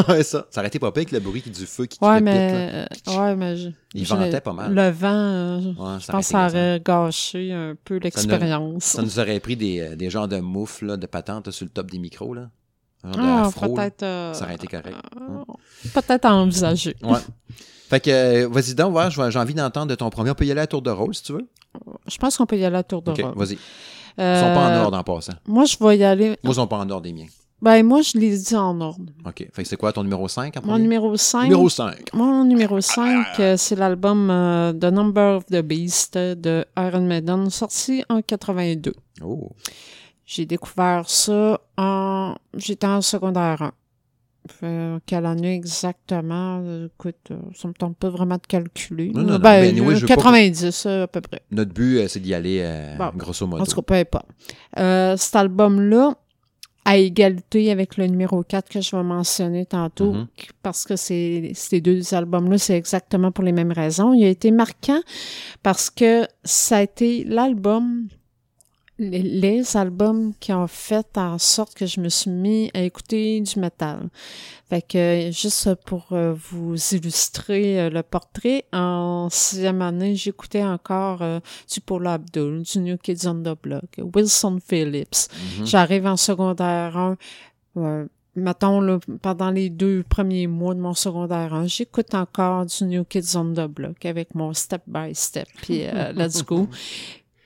Ouais, ça. Ça aurait été pas pire avec le bruit du feu qui ouais, mais, Ouais, mais il ventait pas mal. Le vent, euh, je pense que ça aurait gâché un peu l'expérience. Ça, nous aurait pris des, euh, des genres de moufles, de patentes sur le top des micros. Là. Ah, peut-être. Euh, ça aurait été correct. Hein? Peut-être à envisager. Ouais. Fait que, euh, vas-y donc, voir, j'ai envie d'entendre de ton premier. On peut y aller à tour de rôle, si tu veux. Je pense qu'on peut y aller à tour de rôle. vas-y. Ils sont pas en euh, ordre en passant. Moi, je vais y aller. Moi, ils sont pas en ordre, les miens. Ben, moi, je les dis en ordre. OK. Fait que c'est quoi ton numéro 5 en Mon numéro 5. Numéro 5. Mon numéro 5, c'est l'album The Number of the Beast de Iron Maiden, sorti en 82. Oh. J'ai découvert ça en... J'étais en secondaire 1. quelle année exactement? Écoute, euh, ça me tente pas vraiment de calculer. Non, non, ben, 90 à peu près. Notre but, euh, c'est d'y aller grosso modo. En tout cas, peu Euh, cet album-là, à égalité avec le numéro 4 que je vais mentionner tantôt, mm-hmm. parce que c'est ces deux albums-là, c'est exactement pour les mêmes raisons. Il a été marquant parce que ça a été l'album les, albums qui ont fait en sorte que je me suis mis à écouter du métal. Fait que juste pour euh, vous illustrer euh, le portrait, en sixième année, j'écoutais encore euh, du Paul Abdul, du New Kids on the Block, Wilson Phillips. Mm-hmm. J'arrive en secondaire 1. mettons, là, pendant les deux premiers mois de mon secondaire 1, j'écoute encore du New Kids on the Block avec mon step by step, puis let's go.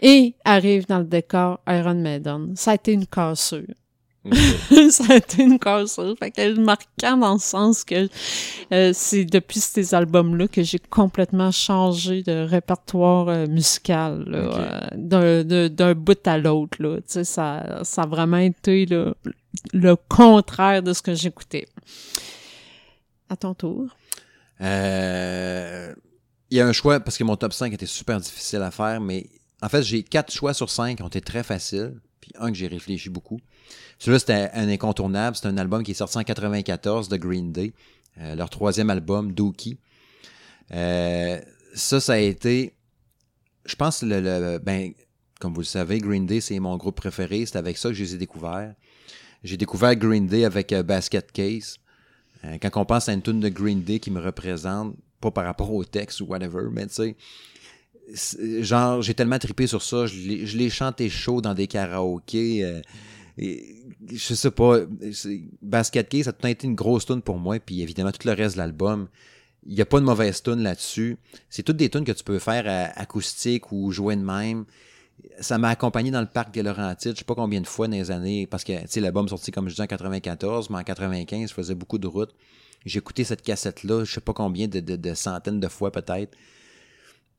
et arrive dans le décor Iron Maiden. Ça a été une cassure. ça a été une cassure. Fait qu'elle marquant dans le sens que euh, c'est depuis ces albums-là que j'ai complètement changé de répertoire euh, musical euh, d'un bout à l'autre. Là. Tu sais, ça, ça a vraiment été le contraire de ce que j'écoutais. À ton tour. Il y a un choix, parce que mon top 5 était super difficile à faire, mais en fait, j'ai quatre choix sur cinq qui ont été très faciles, puis un que j'ai réfléchi beaucoup. Celui-là, c'était un incontournable. C'est un album qui est sorti en 94 de Green Day, euh, leur troisième album, Dookie. Euh, ça, ça a été, je pense, le, ben, comme vous le savez, Green Day, c'est mon groupe préféré. C'est avec ça que je les ai découverts. J'ai découvert Green Day avec euh, Basket Case. quand on pense à une tune de Green Day qui me représente, pas par rapport au texte ou whatever, mais tu sais, genre, j'ai tellement trippé sur ça. Je l'ai chanté chaud dans des karaokés. Euh, je sais pas. Basket Case, ça a tout été une grosse tune pour moi. Puis évidemment, tout le reste de l'album. Il n'y a pas de mauvaise tune là-dessus. C'est toutes des tunes que tu peux faire à, acoustique ou jouer de même. Ça m'a accompagné dans le parc des Laurentides, je sais pas combien de fois dans les années, parce que, tu sais, l'album sorti, comme je disais, en 94, mais en 95, je faisais beaucoup de routes. Écouté cette cassette-là, je sais pas combien de centaines de fois peut-être.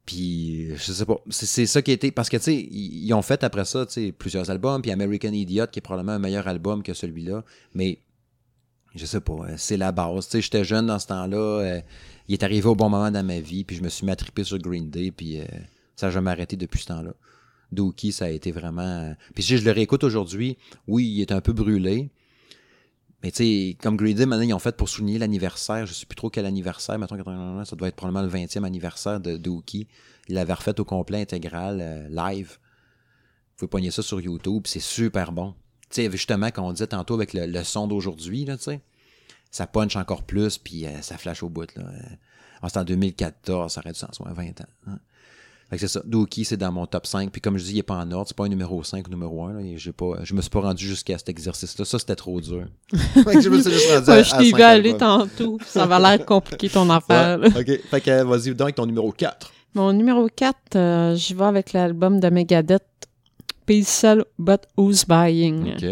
Puis, je sais pas, c'est ça qui a été. Parce que, tu sais, ils ont fait après ça, tu sais, plusieurs albums, puis American Idiot, qui est probablement un meilleur album que celui-là. Mais, je sais pas, euh, c'est la base. Tu sais, j'étais jeune dans ce temps-là. Euh, il est arrivé au bon moment dans ma vie, puis je me suis mis sur Green Day, puis euh, ça n'a jamais arrêté depuis ce temps-là. Dookie, ça a été vraiment. Puis si je le réécoute aujourd'hui, oui, il est un peu brûlé. Mais tu sais, comme Green Day, maintenant, ils ont fait pour souligner l'anniversaire. Je sais plus trop quel anniversaire. Mettons, ça doit être probablement le 20e anniversaire de Dookie. Il l'avait refait au complet intégral, euh, live. Vous pouvez pogner ça sur YouTube, c'est super bon. Tu sais, justement, quand on disait tantôt avec le, son d'aujourd'hui, là, tu sais, ça punch encore plus, puis euh, ça flash au bout, là. Euh, c'est en 2014, ça aurait dû s'en 20 ans. Hein c'est ça. Dookie, c'est dans mon top 5. Puis comme je dis, il n'est pas en ordre. C'est pas un numéro 5 ou numéro 1. Je ne me suis pas rendu jusqu'à cet exercice-là. Ça, c'était trop dur. je me suis juste rendu à, Je t'ai vu aller tantôt. Ça va l'air compliqué ton affaire. OK. Fait que vas-y donc ton numéro 4. Mon numéro 4, euh, j'y vais avec l'album de Megadeth, Peaceful But Who's Buying, OK.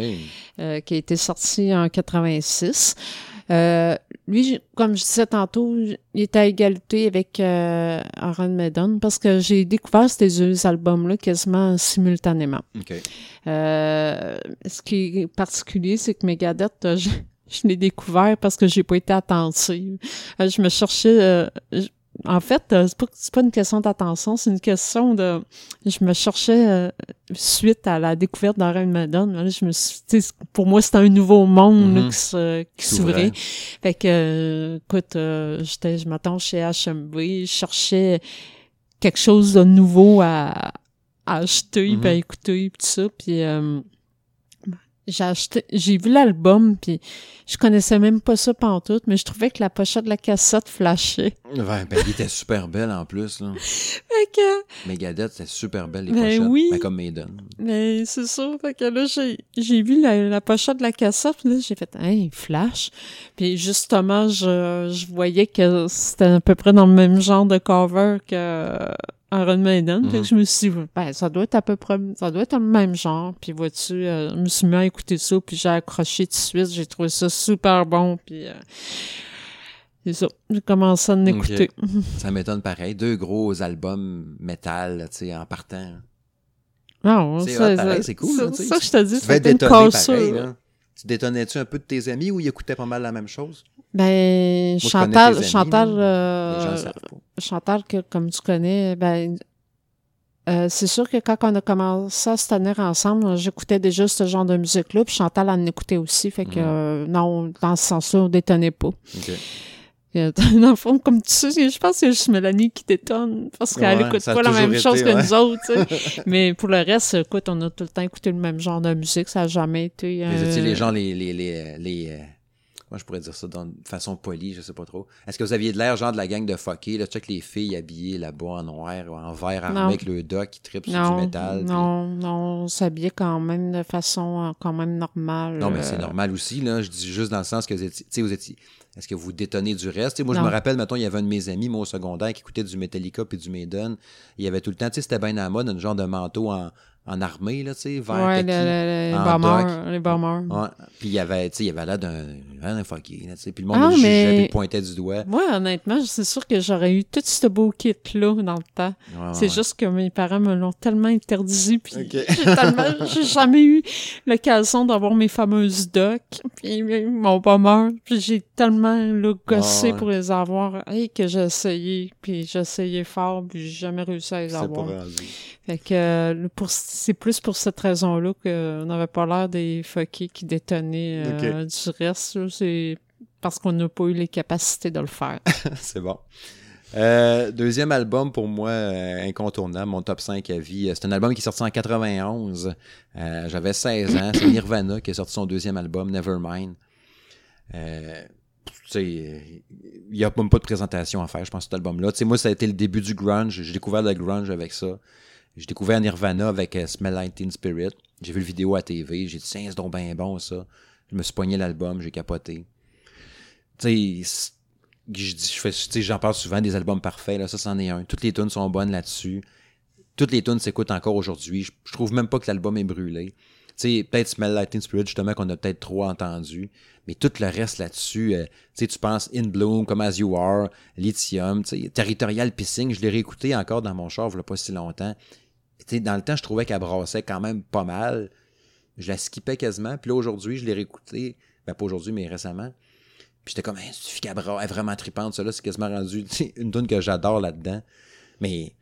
euh, qui a été sorti en 86. Euh, lui, comme je disais tantôt, il était à égalité avec euh, Aaron Maiden parce que j'ai découvert ces deux albums-là quasiment simultanément. OK. Euh, ce qui est particulier, c'est que Megadeth, euh, je, je l'ai découvert parce que j'ai pas été attentive. Euh, je me cherchais... euh, je- en fait, euh, c'est pas, c'est pas une question d'attention, c'est une question de... Je me cherchais euh, suite à la découverte d'Iron Maiden. là, Je me suis, pour moi, c'était un nouveau monde Mhm. qui S'ouvrait. Fait que, euh, écoute, euh, j'étais, je m'attends chez HMV, je cherchais quelque chose de nouveau à, à acheter, puis à écouter, puis tout ça, puis euh, j'ai acheté, j'ai vu l'album, puis je connaissais même pas ça pantoute, mais je trouvais que la pochette de la cassette flashait. Ouais, ben, il était super belle en plus. Là. Fait que, Megadeth, c'était super belle, les Ben pochettes. oui. Ben, comme Maiden. mais c'est ça, fait que là, j'ai, j'ai vu la, la pochette de la cassette, puis là, j'ai fait, hein, flash. Puis justement, je, je voyais que c'était à peu près dans le même genre de cover que Iron Maiden. Fait Mhm. que je me suis dit, ben, ça doit être à peu près, ça doit être le même genre. Puis vois-tu, euh, je me suis mis à écouter ça, puis j'ai accroché tout de suite. J'ai trouvé ça super bon, puis euh, c'est ça. J'ai commencé à en écouter. Ça m'étonne pareil. Deux gros albums métal, tu sais, en partant. Non, C'est ça, ça- c'est cool, Ça, tu sais. ça, je te dis, c'était une pareil, là. Tu détonnais-tu un peu de tes amis ou ils écoutaient pas mal la même chose? Ben, Chantal, amis, Chantal, euh, Les. Chantal, que, comme tu connais, ben, euh, c'est sûr que quand on a commencé à se tenir ensemble, j'écoutais déjà ce genre de musique-là, puis Chantal en écoutait aussi, fait que, euh, non, dans ce sens-là, on détonnait pas. OK. Euh, Dans le fond, comme tu sais, je pense que c'est juste Mélanie qui détonne, parce qu'elle Ouais, écoute pas la même été, chose que ouais. nous autres, tu sais. Mais pour le reste, écoute, on a tout le temps écouté le même genre de musique, ça a jamais été... Mais euh, étiez les gens, les, les, les, les, euh, moi je pourrais dire ça d'une façon polie, je sais pas trop. Est-ce que vous aviez de l'air genre de la gang de fuckés, là, check les filles habillées là-bas en noir ou en vert armé avec le doc qui tripe sur Non, du métal? puis- non, non, on s'habillait quand même de façon euh, quand même normale. Non, mais c'est euh, normal aussi, là. Je dis juste dans le sens que vous étiez, tu sais, vous étiez, est-ce que vous détonnez du reste? Moi, je me rappelle, mettons, il y avait un de mes amis, moi, au secondaire, qui écoutait du Metallica puis du Maiden. Il y avait tout le temps, tu sais, c'était bien à la mode, un genre de manteau en, en armée, là, tu sais, vert Ouais, kaki. le- en bombers, les bombers. Ouais. Puis il y avait, tu sais, il y avait là d'un, d'un fucké, là, tu sais. Puis le monde Ah, le jugeait, mais- puis le pointait du doigt. Moi, honnêtement, c'est sûr que j'aurais eu tout ce beau kit-là dans le temps. Ouais, c'est ouais. juste que mes parents me l'ont tellement interdit, puis j'ai tellement, j'ai jamais eu l'occasion d'avoir mes fameuses docks, puis mon bomber, puis j'ai tellement là, gossé ouais. pour les avoir, hey, que j'ai essayé, puis j'ai essayé fort, puis j'ai jamais réussi à les pas avoir. Fait que euh, pour, c'est plus pour cette raison-là qu'on n'avait pas l'air des fuckés qui détonnaient euh, du reste. C'est parce qu'on n'a pas eu les capacités de le faire. c'est bon. Euh, deuxième album pour moi euh, incontournable, mon top 5 à vie. C'est un album qui est sorti en 91. Euh, J'avais 16 ans. C'est Nirvana qui a sorti son deuxième album, Nevermind. Il n'y a même pas de présentation à faire, je pense, cet album-là. Moi, ça a été le début du grunge. J'ai découvert le grunge avec ça. J'ai découvert Nirvana avec euh, Smell Like Teen Spirit. J'ai vu le vidéo à TV. J'ai dit, tiens, c'est donc bien bon, ça. Je me suis poigné l'album, j'ai capoté. J'en parle souvent des albums parfaits, là, ça, c'en est un. Toutes les tunes sont bonnes là-dessus. Toutes les tunes s'écoutent encore aujourd'hui. Je, je trouve même pas que l'album est brûlé. Tu sais, peut-être Smell Like Teen Spirit, justement, qu'on a peut-être trop entendu. Mais tout le reste là-dessus, euh, tu sais, tu penses In Bloom, Comme As You Are, Lithium, Territorial Pissing, je l'ai réécouté encore dans mon char, il y a pas si longtemps. Dans le temps, je trouvais qu'elle brassait quand même pas mal. Je la skippais quasiment. Puis là, aujourd'hui, je l'ai réécouté. Ben, pas aujourd'hui, mais récemment. Puis j'étais comme, hein, suffit qu'elle est vraiment tripante, ça là, c'est quasiment rendu une tune que j'adore là-dedans. Mais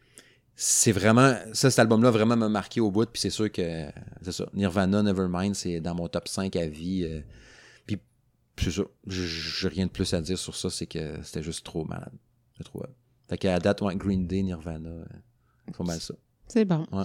c'est vraiment, ça, cet album-là, vraiment m'a marqué au bout. Puis c'est sûr que, c'est ça, Nirvana, Nevermind, c'est dans mon top 5 à vie. euh, puis ça, j'ai- rien de plus à dire sur ça, c'est que c'était juste trop malade. C'est trop. hot. Fait qu'à la date, ouais, Green Day, Nirvana, euh, c'est pas mal ça. C'est bon. Ouais.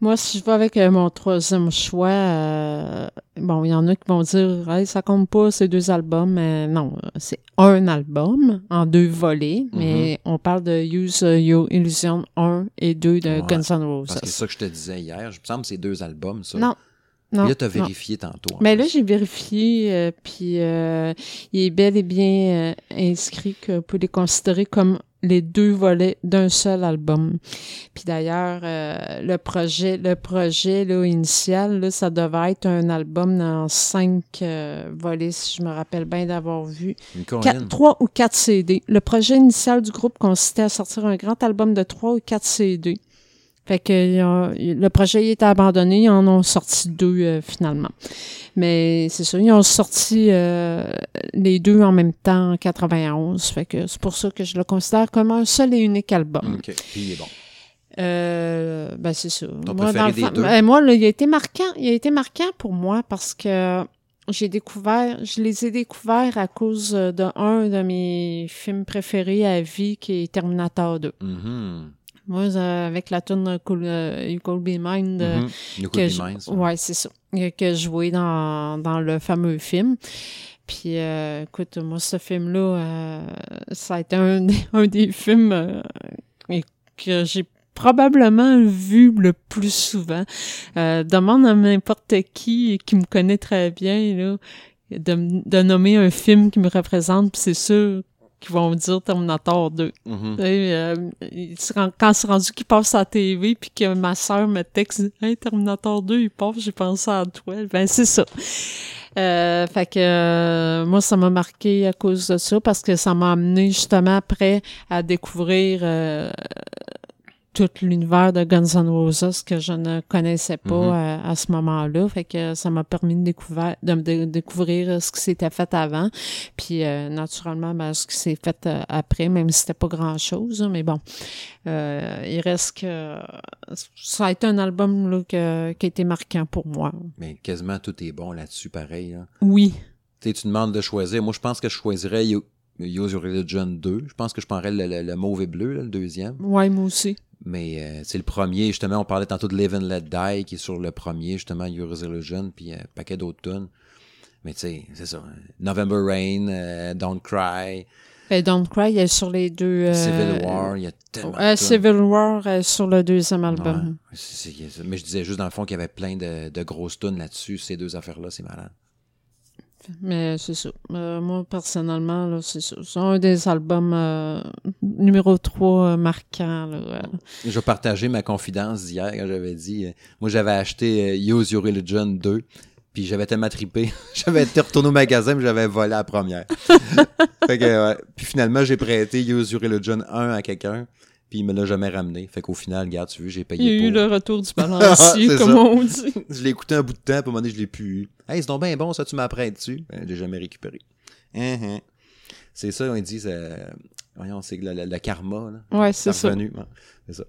Moi, si je vais avec euh, mon troisième choix, euh, bon, il y en a qui vont dire, hey, ça compte pas ces deux albums, mais non, euh, c'est un album en deux volets, Mhm. mais on parle de Use Your Illusion 1 et 2 de Ouais, Guns N' Roses. C'est ça que je te disais hier. Je me semble que c'est deux albums, ça. Non. Non, là, non. vérifié tantôt. Mais là, plus. j'ai vérifié, euh, puis euh, il est bel et bien euh, inscrit qu'on peut les considérer comme les deux volets d'un seul album. Puis d'ailleurs, euh, le projet, le projet là, initial, là, ça devait être un album dans cinq euh, volets, si je me rappelle bien d'avoir vu. Quatre, trois ou quatre CD. Le projet initial du groupe consistait à sortir un grand album de trois ou quatre CD. Fait que le projet était abandonné, ils en ont sorti deux euh, finalement. Mais c'est ça, ils ont sorti euh, les deux en même temps en 91. Fait que c'est pour ça que je le considère comme un seul et unique album. OK. Puis il est bon. Euh, ben c'est ça. Ton moi, préféré des deux? Ben, moi, là, il a été marquant. Il a été marquant pour moi parce que j'ai découvert, je les ai découverts à cause de un de mes films préférés à vie qui est Terminator 2. Mm moi, euh, avec la tune cool, euh, You Could Be Mine, mm -hmm. que je, ouais, c'est ça, que je jouais dans, dans le fameux film. Puis, euh, écoute, moi, ce film-là, euh, ça a été un, un des films euh, que j'ai probablement vu le plus souvent. demande à n'importe qui qui me connaît très bien là, de, de nommer un film qui me représente, puis c'est sûr qui vont dire Terminator 2. Mm-hmm. euh, quand c'est rendu qu'il passe à la TV puis que ma soeur me texte Hey, Terminator 2, il passe, j'ai pensé à toi. Ben, c'est ça. Euh, fait que euh, moi, ça m'a marqué à cause de ça parce que ça m'a amené justement après à découvrir euh, tout l'univers de Guns N' Roses que je ne connaissais pas Mhm. à, à ce moment-là. Fait que ça m'a permis de découvrir, de, de- découvrir ce qui s'était fait avant. Puis euh, naturellement, ben, ce qui s'est fait euh, après, même si c'était pas grand-chose. hein, Mais bon, euh, il reste que ça a été un album là, que- qui a été marquant pour moi. Mais quasiment tout est bon là-dessus, pareil. Là. Oui. Tu sais, tu demandes de choisir. Moi, je pense que je choisirais You- Use Your Religion 2. Je pense que je prendrais le, le, le mauve et bleu, là, le deuxième. Ouais, moi aussi. Mais euh, c'est le premier, justement, on parlait tantôt de Live and Let Die, qui est sur le premier, justement, Your Religion, puis un paquet d'autres tunes. Mais tu sais, c'est ça. hein. November Rain, euh, Don't Cry, Et Don't Cry est sur les deux. euh, Civil War, il y a tellement euh, de tunes. Civil War sur le deuxième album. Ouais, mais je disais juste dans le fond qu'il y avait plein de, de grosses tunes là-dessus. Ces deux affaires-là, c'est malade. Mais c'est ça. Euh, moi, personnellement, là, c'est ça. C'est un des albums euh, numéro 3 euh, marquants. Là. Je ma confidence d'hier quand j'avais dit. euh, moi, j'avais acheté Use Your Religion 2, puis j'avais tellement trippé. j'avais été retourné au magasin, puis j'avais volé la première. fait que. Puis finalement, j'ai prêté Use Your Religion 1 à quelqu'un, puis il me l'a jamais ramené. Fait qu'au final, regarde, tu veux, j'ai Il y a payé eu le retour du balancier, comme ça. on dit. je l'ai écouté un bout de temps, puis à un moment donné, je l'ai plus eu. Hey, c'est donc bien bon, ça, tu m'apprêtes dessus. Ben, j'ai jamais récupéré. Hein, hein. C'est ça, on dit, euh, voyons, c'est le, karma, là. Ouais, c'est ça. Ouais, c'est ça.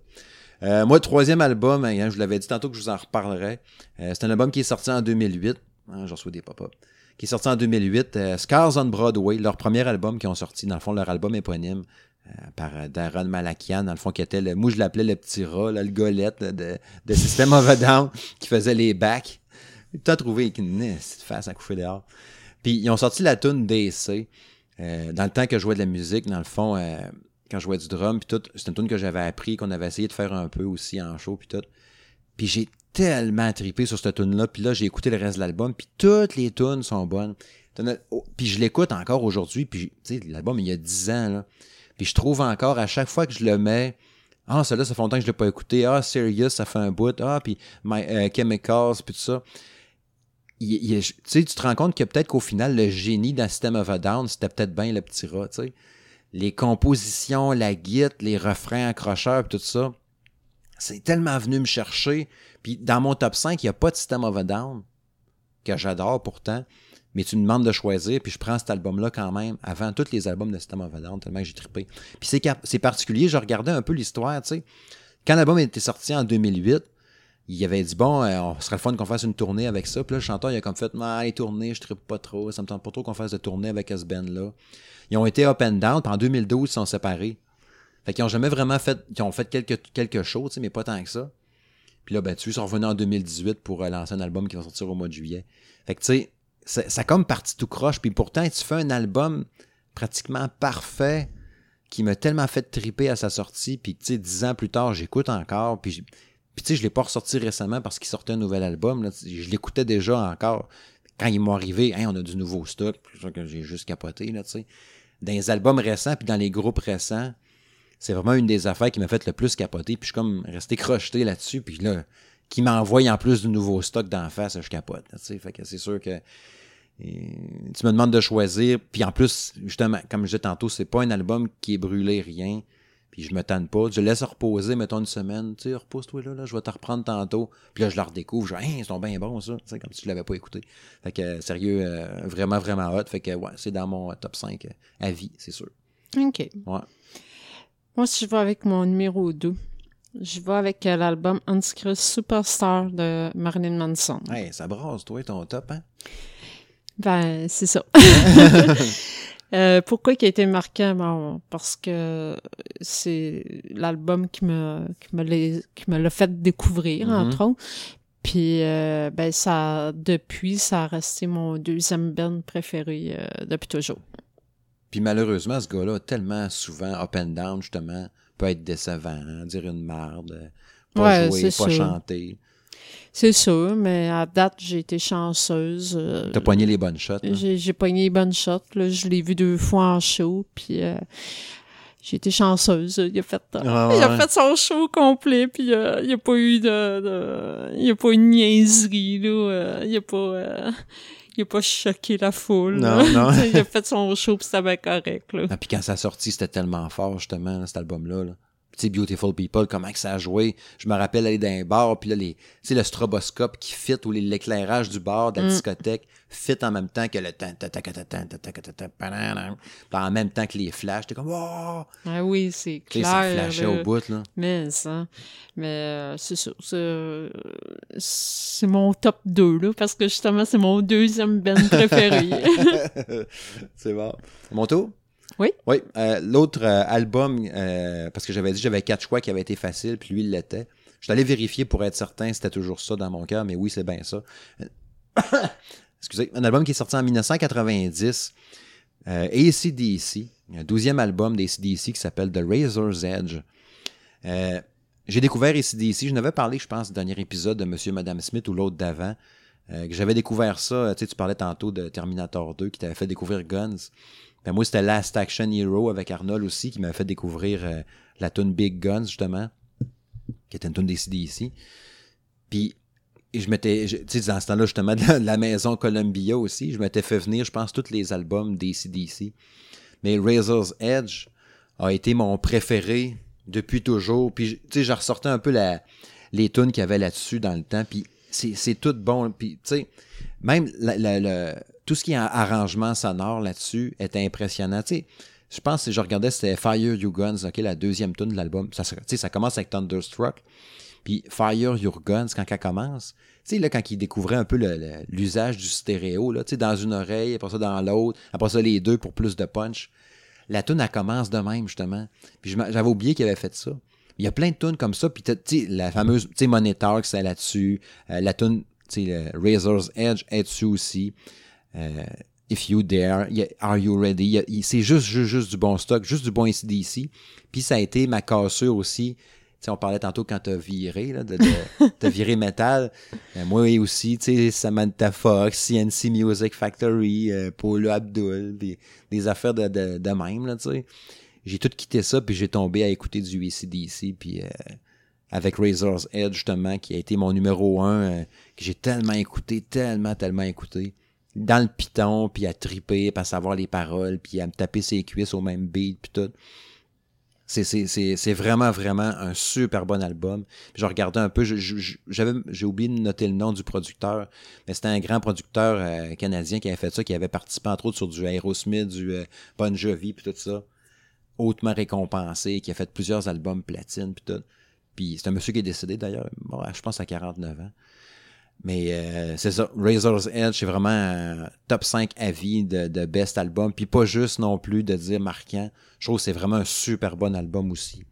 Euh, moi, le troisième album, hein, je vous l'avais dit tantôt que je vous en reparlerai. Euh, c'est un album qui est sorti en 2008. Hein, J'en reçois des pop-up. Qui est sorti en 2008. euh, Scars on Broadway, leur premier album qui ont sorti. Dans le fond, leur album éponyme par euh, Darren Malakian, dans le fond, qui était le, moi je l'appelais le petit rat, le golette de, de System of a qui faisait les backs. À trouvé une face à coucher dehors. Puis ils ont sorti la tune DC. Euh, dans le temps que je jouais de la musique, dans le fond, euh, quand je jouais du drum, puis tout, c'est une tune que j'avais appris, qu'on avait essayé de faire un peu aussi en show, puis tout. Puis j'ai tellement trippé sur cette tune là puis là, j'ai écouté le reste de l'album, puis toutes les tunes sont bonnes. Oh, Puis je l'écoute encore aujourd'hui, puis l'album, il y a 10 ans, là. Puis je trouve encore, à chaque fois que je le mets, ah, celui-là, ça fait longtemps que je l'ai pas écouté. Ah, Serious, ça fait un bout. Ah, puis euh, Chemicals, puis tout ça. Tu sais, tu te rends compte que peut-être qu'au final, le génie dans System of a Down, c'était peut-être bien le petit rat, tu sais. Les compositions, la guite, les refrains accrocheurs, puis tout ça, c'est tellement venu me chercher. Puis dans mon top 5, il n'y a pas de System of a Down, que j'adore pourtant, mais tu me demandes de choisir, puis je prends cet album-là quand même, avant tous les albums de System of tellement que j'ai trippé. Puis c'est c'est particulier, je regardais un peu l'histoire, tu sais. Quand l'album était sorti en 2008, il avait dit bon, euh, on serait le fun qu'on fasse une tournée avec ça. Puis là, le chanteur, il a comme fait, ah, les tournées, je trippe pas trop, ça me tente pas trop qu'on fasse de tournée avec ce band-là. Ils ont été up and down, puis en 2012, ils sont séparés. Fait qu'ils ont jamais vraiment fait, ils ont fait quelque, quelque chose, tu sais, mais pas tant que ça. Puis là, ben, tu ils sont revenus en 2018 pour euh, lancer un album qui va sortir au mois de juillet. Fait que, tu sais, ça, comme parti tout croche. Puis pourtant, tu fais un album pratiquement parfait qui m'a tellement fait triper à sa sortie. Puis, tu sais, dix ans plus tard, j'écoute encore. Puis, tu sais, je l'ai pas ressorti récemment parce qu'il sortait un nouvel album. Je l'écoutais déjà encore. Quand ils m'ont arrivé, Hey, on a du nouveau stock. Que j'ai juste capoté, là, tu sais. Dans les albums récents, puis dans les groupes récents, c'est vraiment une des affaires qui m'a fait le plus capoter. Puis je suis comme resté crocheté là-dessus. Puis là, qui m'envoie en plus du nouveau stock d'en face, je capote. Tu sais, fait que c'est sûr que et tu me demandes de choisir. Puis en plus, justement, comme je disais tantôt, c'est pas un album qui est brûlé, rien. Puis je me tanne pas. Je laisse reposer, mettons une semaine. Tu sais, repose-toi là, là, je vais te reprendre tantôt. Puis là, je la redécouvre. Je dis, hein, ils sont bien bons, ça. Tu sais, comme si je l'avais pas écouté. Fait que, sérieux, euh, vraiment, vraiment hot. Fait que, ouais, c'est dans mon top 5 euh, à vie, c'est sûr. OK. Ouais. Moi, si je vais avec mon numéro 2, je vais avec euh, l'album Antichrist Superstar de Marilyn Manson. Hey, ça brasse, toi, ton top, hein? Ben, c'est ça. Euh, pourquoi il a été marquant? Bon, parce que c'est l'album qui me, qui me l'a, qui me l'a fait découvrir, Mhm. entre autres. Puis, euh, ben, ça, depuis, ça a resté mon deuxième band préféré euh, depuis toujours. Puis malheureusement, ce gars-là, tellement souvent up and down, justement, peut être décevant, hein, dire une merde, pas Ouais, jouer, pas chanter. C'est ça, mais à date, j'ai été chanceuse. euh, T'as poigné les bonnes shots. hein? J'ai, pogné les bonnes shots. Là. Je l'ai vu deux fois en show, puis euh, j'ai été chanceuse. Il a fait, euh, Ah il a fait son show complet, puis euh, il n'y a pas eu de, de- il y a pas eu de niaiserie, là. euh, il a pas, euh, il a pas choqué la foule. Non, là. non. il a fait son show, puis c'était bien correct, là. Ah, puis quand ça a sorti, c'était tellement fort, justement, là, cet album-là. Là sais, Beautiful People, comment que ça a joué. Je me rappelle aller dans un bar, puis là, les, le stroboscope qui fit ou l'éclairage du bar de la discothèque fit en même temps que le en même temps que les flashs. T'es comme, oh! Ah oui, c'est clair. Ça flashait au bout, là. Mais ça, mais c'est sûr, c'est mon top 2, là, parce que justement, c'est mon deuxième band préféré. c'est bon. Mon tour? Oui. Oui. euh, L'autre euh, album, euh, parce que j'avais dit j'avais quatre choix qui avaient été faciles, puis lui, il l'était. Je suis allé vérifier pour être certain c'était toujours ça dans mon cœur, mais oui, c'est bien ça. Excusez. Un album qui est sorti en 1990. Euh, ACDC, un douzième album d'ACDC qui s'appelle The Razor's Edge. J'ai découvert ACDC, je n'avais parlé, je pense, au dernier épisode de Monsieur et Madame Smith ou l'autre d'avant. Que j'avais découvert ça, tu tu parlais tantôt de Terminator 2 qui t'avait fait découvrir Guns. Ben moi, c'était Last Action Hero avec Arnold aussi qui m'avait fait découvrir euh, la tune Big Guns, justement, qui était une tune des CDC. Puis, je m'étais, je- tu sais, dans ce temps-là, justement, de la, maison Columbia aussi, je m'étais fait venir, je pense, tous les albums des CDC. Mais Razor's Edge a été mon préféré depuis toujours. Puis, je- tu sais, j'ai ressorti un peu la, les tunes qu'il y avait là-dessus dans le temps. Puis, c'est, tout bon. Puis, tu sais, même la- la- tout ce qui est en arrangement sonore là-dessus est impressionnant. Je pense que je regardais, c'était Fire You Guns, la deuxième tune de l'album. Ça, ça commence avec Thunderstruck. Puis Fire Your Guns, quand elle commence, tu là, quand il découvrait un peu l'usage du stéréo, là, dans une oreille, après ça dans l'autre, après ça les deux pour plus de punch. La tune elle commence de même, justement. Puis j'avais oublié qu'il avait fait ça. Il y a plein de tunes comme ça. Puis tu la fameuse, tu sais, Monitor c'est là-dessus. Euh, la tune, tu sais, Razor's Edge est dessus aussi. Euh, If You Dare, Are You Ready? C'est juste, juste, juste du bon stock, juste du bon ACDC. Puis ça a été ma cassure aussi. On parlait tantôt quand t'as viré, là, de, de, t'as viré métal. Euh, moi aussi, tu sais, Samantha Fox, CNC Music Factory, euh, Paula Abdul, des, des affaires de, de, de même, là, tu sais. J'ai tout quitté ça, puis j'ai tombé à écouter du ACDC, puis euh, avec Razor's Edge, justement, qui a été mon numéro un, euh, que j'ai tellement écouté, tellement, tellement écouté. Dans le piton, puis à triper, puis à savoir les paroles, puis à me taper ses cuisses au même beat, puis tout. C'est, vraiment, vraiment un super bon album. Je regardais un peu, j'ai oublié de noter le nom du producteur, mais c'était un grand producteur euh, canadien qui avait fait ça, qui avait participé entre autres sur du Aerosmith, du euh, Bon puis tout ça. Hautement récompensé, qui a fait plusieurs albums platine, puis tout. Puis c'est un monsieur qui est décédé d'ailleurs, je pense à 49 ans. Mais euh, c'est ça, Razor's Edge, c'est vraiment un top 5 avis de, de best album. Puis pas juste non plus de dire marquant. Je trouve que c'est vraiment un super bon album aussi. Tu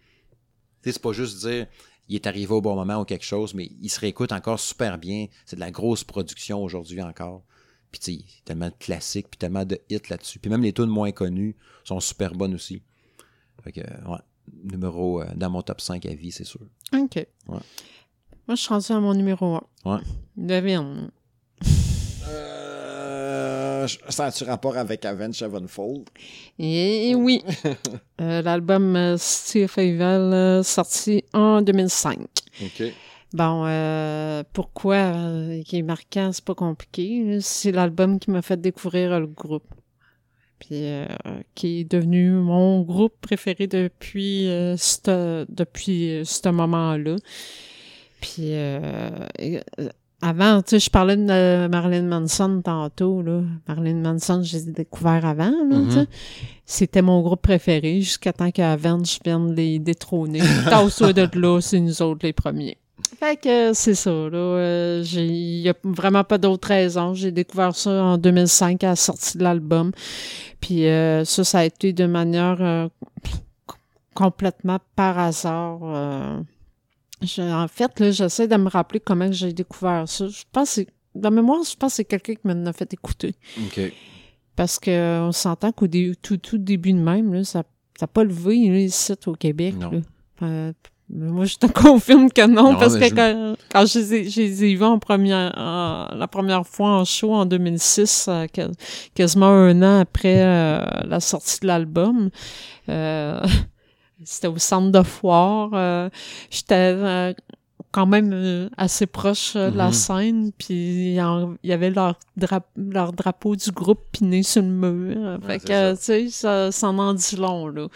sais, c'est pas juste dire il est arrivé au bon moment ou quelque chose, mais il se réécoute encore super bien. C'est de la grosse production aujourd'hui encore. Puis tu sais, tellement de classiques, puis tellement de hits là-dessus. Puis même les tunes moins connues sont super bonnes aussi. Fait que, ouais, numéro euh, dans mon top 5 à vie, c'est sûr. OK. Ouais. Moi, je suis rendu à mon numéro 1. Ouais. Devine. Euh, ça a-tu rapport avec Avenged Sevenfold? Et oui. Euh, l'album euh, of Evil, euh, sorti en 2005. OK. Bon, euh, pourquoi euh, qui est marquant, c'est pas compliqué. C'est l'album qui m'a fait découvrir le groupe. Puis euh, qui est devenu mon groupe préféré depuis euh, depuis euh, ce moment-là. Puis euh, euh, avant, tu sais, je parlais de euh, Marilyn Manson tantôt, là. Marilyn Manson, je les ai découverts avant, là. Mhm. C'était mon groupe préféré jusqu'à temps qu'Avenge vienne les détrôner. Tasse-toi de là, c'est nous autres les premiers. Fait que c'est ça, là. euh, j'ai, y a vraiment pas d'autre raison. J'ai découvert ça en 2005 à la sortie de l'album. Puis euh, ça, ça a été de manière euh, complètement par hasard. euh. Je- en fait, là, j'essaie de me rappeler comment j'ai découvert ça. Je pense que c'est, dans ma mémoire, je pense que c'est quelqu'un qui m'en a fait écouter. OK. Parce que on s'entend qu'au dé- tout, tout début de même, là, ça n'a pas levé là, ici au Québec. Non. là. Euh, moi, je te confirme que non, Non, parce que je- quand, quand je les ai- je les ai vus en première, en- la première fois en show en 2006, euh, quas- quasiment un an après euh, la sortie de l'album, euh, c'était au centre de foire. euh, J'étais euh, quand même euh, assez proche euh, de la Mhm. scène, puis il y avait leur, drap- leur drapeau du groupe piné sur le mur. fait que, tu sais, ça, ça en dit long, là.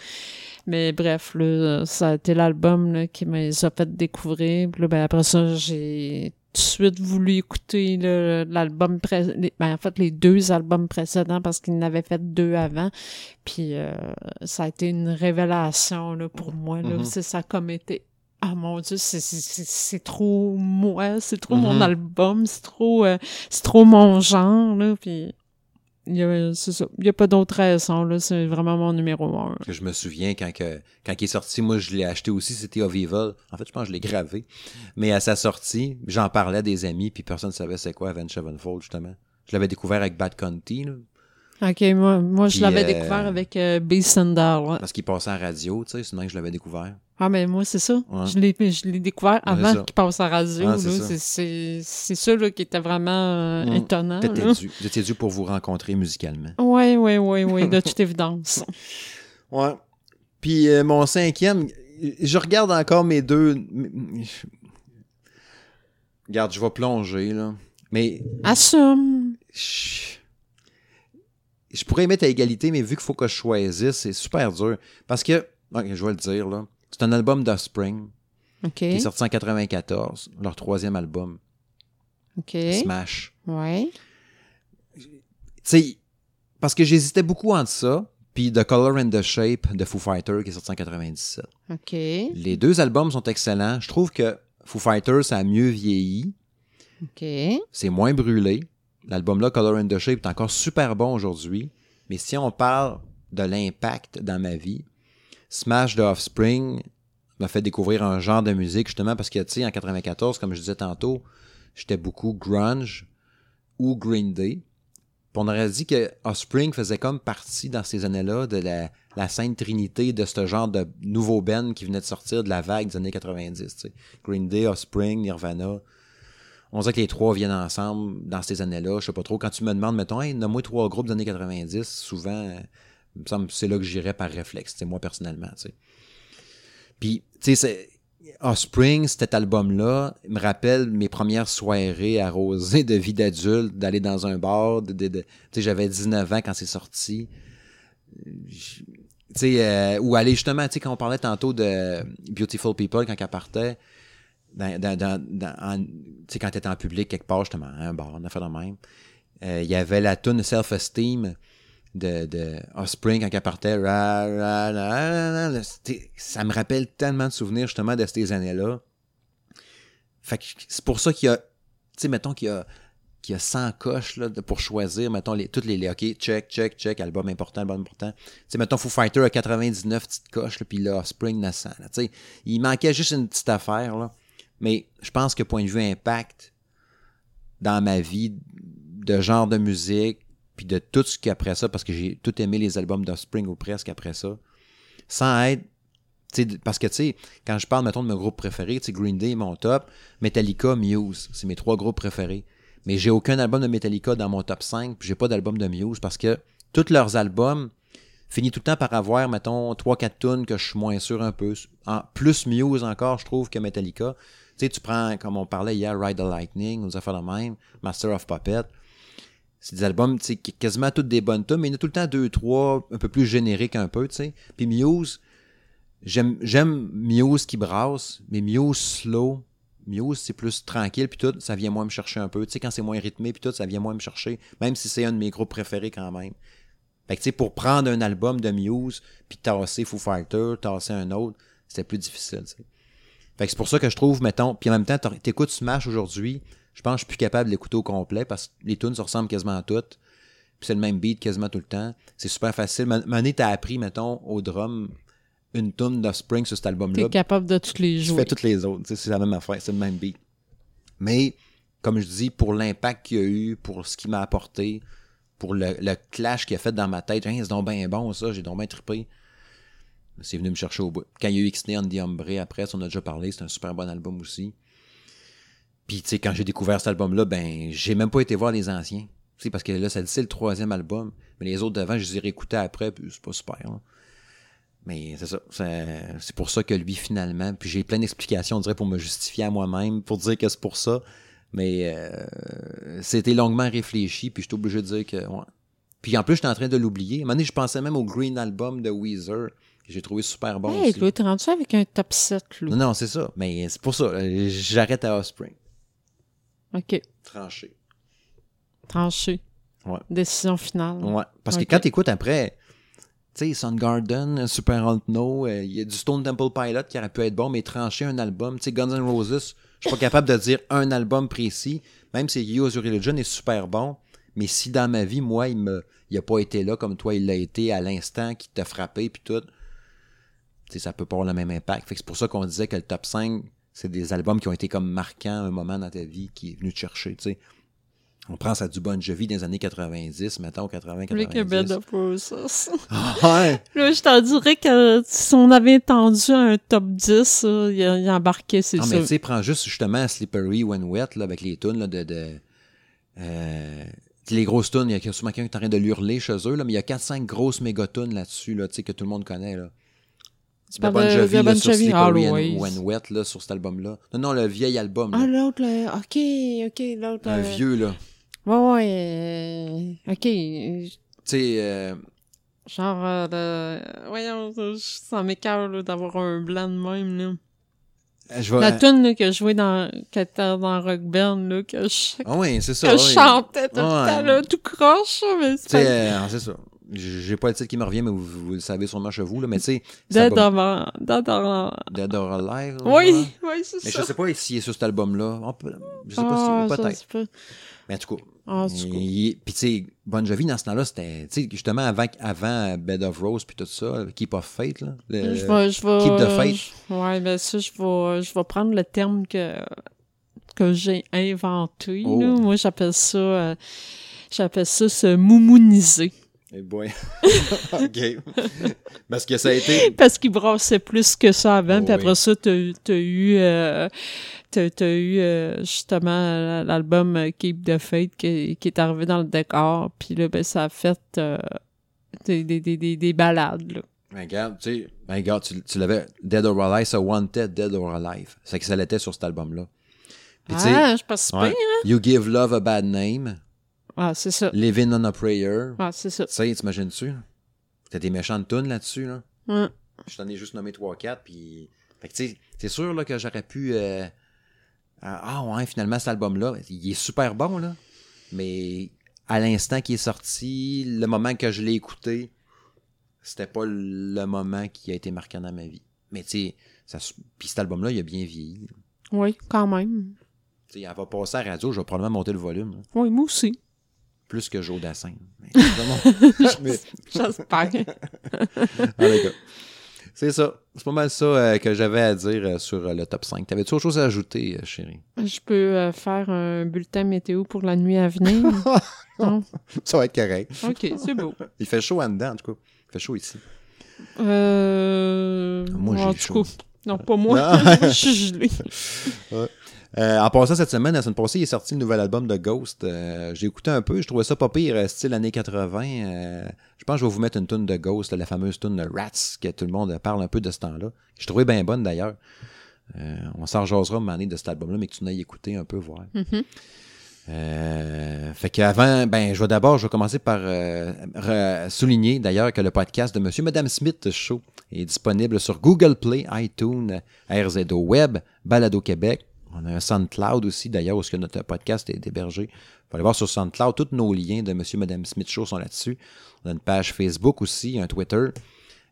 Mais bref, là, ça a été l'album là, qui me les a fait découvrir. Puis là, ben, après ça, j'ai de suite voulu écouter l'album ben, en fait les deux albums précédents parce qu'il en avait fait deux avant. Puis euh, ça a été une révélation là, pour moi. Là. Mhm. C'est ça a comme été ah mon dieu, c'est, trop moi, c'est trop mon Mhm. album, c'est trop euh, c'est trop mon genre là, puis il y a c'est a pas d'autre raison là, c'est vraiment mon numéro un. Que je me souviens quand, que, quand il est sorti, moi je l'ai acheté aussi, c'était of Evil. En fait, je pense que je l'ai gravé. Mais à sa sortie, j'en parlais à des amis, puis personne ne savait c'est quoi Avenged Sevenfold, justement. Je l'avais découvert avec Bad Conti, là, OK, moi moi je l'avais euh, découvert avec euh, Beast and Doll, ouais. parce qu'il passait en radio, tu sais, sinon je l'avais découvert. Ah mais moi c'est ça, Ouais. je l'ai découvert avant qu'il passe à radio Ah, c'est ça. là qui était vraiment euh, Mm. étonnant. T'étais là. dû. Dû pour vous rencontrer musicalement. Ouais, ouais, ouais, ouais, de toute évidence. Ouais. Puis euh, mon cinquième, je regarde encore mes deux. Regarde, je vais plonger, là. Mais Assume. je, je pourrais mettre à égalité, mais vu qu'il faut que je choisisse, c'est super dur. Parce que, ok, je vais le dire, là. C'est un album d'Offspring OK. qui est sorti en 94, leur troisième album, OK. Smash. Ouais. Tu sais, parce que j'hésitais beaucoup entre ça, puis The Color and the Shape de Foo Fighters qui est sorti en 97. OK. Les deux albums sont excellents. Je trouve que Foo Fighters, ça a mieux vieilli. OK. C'est moins brûlé. L'album-là, Color and the Shape, est encore super bon aujourd'hui. Mais si on parle de l'impact dans ma vie, Smash de Offspring m'a fait découvrir un genre de musique, justement, parce que, tu sais, en 94, comme je disais tantôt, j'étais beaucoup grunge ou Green Day. Puis on aurait dit que Offspring faisait comme partie, dans ces années-là, de la, la sainte trinité de ce genre de nouveau band qui venait de sortir de la vague des années 90. tu sais. Green Day, Offspring, Nirvana. On dirait que les trois viennent ensemble dans ces années-là. Je sais pas trop. Quand tu me demandes, mettons, hey, nomme-moi trois groupes des années 90, souvent, c'est là que j'irais par réflexe, moi personnellement. Puis, tu sais, Offspring, cet album-là, me rappelle mes premières soirées arrosées de vie d'adulte, d'aller dans un bar. J'avais 19 ans quand c'est sorti. Euh, ou aller justement, quand on parlait tantôt de Beautiful People, quand elle partait, dans, dans, dans, tu quand en public quelque part, justement, à un bar, on a fait de même, euh, il y avait la tune Self-Esteem de, de Offspring quand elle partait. Ça me rappelle tellement de souvenirs justement de ces années-là. C'est pour ça qu'il y a, tu sais, mettons qu'il y a, qu'il y a 100 coches là, pour choisir, mettons, les, toutes les, OK, check, check, check, album important, album important. Tu sais, mettons, Foo Fighter à 99 petites coches, là, puis là, Offspring 900. Là, tu sais, il manquait juste une petite affaire, là. Mais je pense que point de vue impact dans ma vie de genre de musique, puis de tout ce qui après ça, parce que j'ai tout aimé les albums d'Offspring ou presque après ça, sans être. parce que, tu sais, quand je parle, mettons, de mes groupes préférés, Green Day, mon top, Metallica, Muse, c'est mes trois groupes préférés. Mais j'ai aucun album de Metallica dans mon top 5, puis j'ai pas d'album de Muse parce que tous leurs albums finissent tout le temps par avoir, mettons, 3-4 tunes que je suis moins sûr un peu. En, plus Muse encore, je trouve, que Metallica. Tu sais, tu prends, comme on parlait hier, Ride the Lightning, nous a fait le même, Master of Puppet. C'est des albums, tu quasiment toutes des bonnes tunes, mais il y en a tout le temps deux, trois, un peu plus génériques un peu, tu sais. Puis Muse, j'aime, j'aime Muse qui brasse, mais Muse slow, Muse, c'est plus tranquille, puis tout, ça vient moins me chercher un peu. Tu sais, quand c'est moins rythmé, puis tout, ça vient moins me chercher, même si c'est un de mes groupes préférés quand même. Fait que, tu sais, pour prendre un album de Muse, puis tasser Foo Fighter, tasser un autre, c'était plus difficile, tu sais. Fait que c'est pour ça que je trouve, mettons, puis en même temps, t'écoutes Smash aujourd'hui, je pense que je suis plus capable de l'écouter au complet, parce que les tunes se ressemblent quasiment à toutes, puis c'est le même beat quasiment tout le temps. C'est super facile. Mané, t'as appris, mettons, au drum, une tune d'Offspring sur cet album-là. T'es capable de toutes les jouer. Tu fais toutes les autres. C'est la même affaire, c'est le même beat. Mais, comme je dis, pour l'impact qu'il y a eu, pour ce qu'il m'a apporté, pour le, clash qu'il a fait dans ma tête, hein, c'est donc bien bon ça, j'ai donc bien trippé. C'est venu me chercher au bout. Quand il y a eu x on the après, on a déjà parlé, c'est un super bon album aussi. Puis, tu sais, quand j'ai découvert cet album-là, ben, j'ai même pas été voir les anciens. Tu parce que là, c'est le troisième album. Mais les autres d'avant, je les ai réécoutés après, puis c'est pas super. Mais c'est ça. C'est pour ça que lui, finalement, puis j'ai plein d'explications, on dirait, pour me justifier à moi-même, pour dire que c'est pour ça. Mais euh, c'était longuement réfléchi, puis je suis obligé de dire que. Ouais. Puis en plus, j'étais en train de l'oublier. À un moment donné, je pensais même au Green Album de Weezer, que j'ai trouvé super bon. Hey, tu rendu avec un top 7, là. Non, non, c'est ça. Mais c'est pour ça. J'arrête à Offspring. OK. Tranché. Tranché. Ouais. Décision finale. Ouais. Parce que quand tu écoutes après, tu sais, Soundgarden, Super No, euh, il y a du Stone Temple Pilot qui aurait pu être bon, mais trancher un album. Tu sais, Guns N' Roses, je suis pas capable de dire un album précis, même si Use Your Religion est super bon, mais si dans ma vie, moi, il me il a pas été là comme toi, il l'a été à l'instant, qui t'a frappé, puis tout, tu sais, ça peut pas avoir le même impact. Fait que c'est pour ça qu'on disait que le top 5, c'est des albums qui ont été comme marquants un moment dans ta vie qui est venu te chercher, tu sais. On pense à du Bon Jovi dans les années 90, mettons 80, 90. Rick Bed of Roses. ouais. Là, je t'en dirais que si on avait entendu un top 10, il, il embarquait, c'est ça. Non, mais tu sais, prends juste justement Slippery When Wet, là, avec les tunes là, de... de euh, les grosses tunes, il y a sûrement quelqu'un qui est en train de l'hurler chez eux, là, mais il y a 4-5 grosses méga-tunes là-dessus, là, que tout le monde connaît. Là. Tu de Bon Jovi, là, sur Slippery When Wet, là, sur cet album-là. Non, non, le vieil album. Là. Ah, l'autre, là. OK, OK, l'autre. Un vieux, là. Ouais, ouais. Euh, OK. Tu sais. Euh, genre, euh, voyons, ça m'écœure d'avoir un blanc de même, là. Euh, la tune que je jouais dans, qui était dans Rock Band, là, que je, ah oui, c'est ça, que je chantais tout le temps, là, tout croche, mais c'est pas... c'est ça. J'ai pas le titre qui me revient, mais vous, vous le savez sûrement chez vous, là, mais tu sais... Dead, or, Dead, or... Dead or Alive. Oui, oui, c'est ça. Mais je sais pas s'il est sur cet album-là. Je sais pas si... Ah, peut-être. Mais en tout cas, ah, puis tu sais, Bon Jovi, dans ce temps-là, c'était, justement, avant, avant Bed of Rose puis tout ça, Keep of Fate, là. je vais, je vais, Keep the Fate. ouais, ben ça, je vais, je vais prendre le terme que, que j'ai inventé, oh. Moi, j'appelle ça, euh, j'appelle ça se moumouniser. Eh boy. OK. Parce que ça a été... Parce qu'il brassait plus que ça avant, oh, puis après ça, t'as as eu... Euh, t'as eu euh, justement l'album Keep the Fate qui, qui, est arrivé dans le décor, puis là, ben, ça a fait euh, des, des, des, des, balades, là. Ben, regarde, tu sais, ben, regarde, tu, tu l'avais, Dead or Alive, ça Wanted, Dead or Alive. C'est que ça l'était sur cet album-là. ah, je pense pas, hein? You Give Love a Bad Name. Ah, c'est ça. Living on a Prayer. Ah, c'est ça. Tu sais, t'imagines-tu? T'as des méchantes tunes là-dessus, là? Je t'en ai juste nommé 3-4, puis... Fait que, tu sais, c'est sûr, là, que j'aurais pu... Euh... Ah ouais, finalement, cet album-là, il est super bon, là. Mais à l'instant qu'il est sorti, le moment que je l'ai écouté, c'était pas le moment qui a été marquant dans ma vie. Mais tu sais, puis cet album-là, il a bien vieilli. Oui, quand même. Tu sais, elle va passer à la radio, je vais probablement monter le volume. Oui, moi aussi plus que Joe Dassin. J'espère. C'est ça. C'est pas mal ça euh, que j'avais à dire euh, sur euh, le top 5. T'avais-tu autre chose à ajouter, chérie? Je peux faire un bulletin météo pour la nuit à venir. Ça va être correct. OK, c'est beau. Il fait chaud en dedans, en tout cas. Il fait chaud ici. Euh... Moi, j'ai chaud. non, pas moi. je suis gelé. Euh, en passant cette semaine, la semaine passée, il est sorti le nouvel album de Ghost. Euh, j'ai écouté un peu, je trouvais ça pas pire, euh, style années 80. je pense que je vais vous mettre une tune de Ghost, la fameuse tune de Rats, que tout le monde parle un peu de ce temps-là. Je trouvais bien bonne d'ailleurs. on s'en une année de cet album-là, mais que tu n'ailles écouter un peu, voir. Mhm. fait qu'avant, ben, je vais d'abord, je vais commencer par souligner d'ailleurs que le podcast de Monsieur Madame Smith Show est disponible sur Google Play, iTunes, RZO Web, Balado Québec, on a un SoundCloud aussi, d'ailleurs, où notre podcast est hébergé. Vous allez voir sur SoundCloud, tous nos liens de Monsieur et Madame Smith Show sont là-dessus. On a une page Facebook aussi, un Twitter.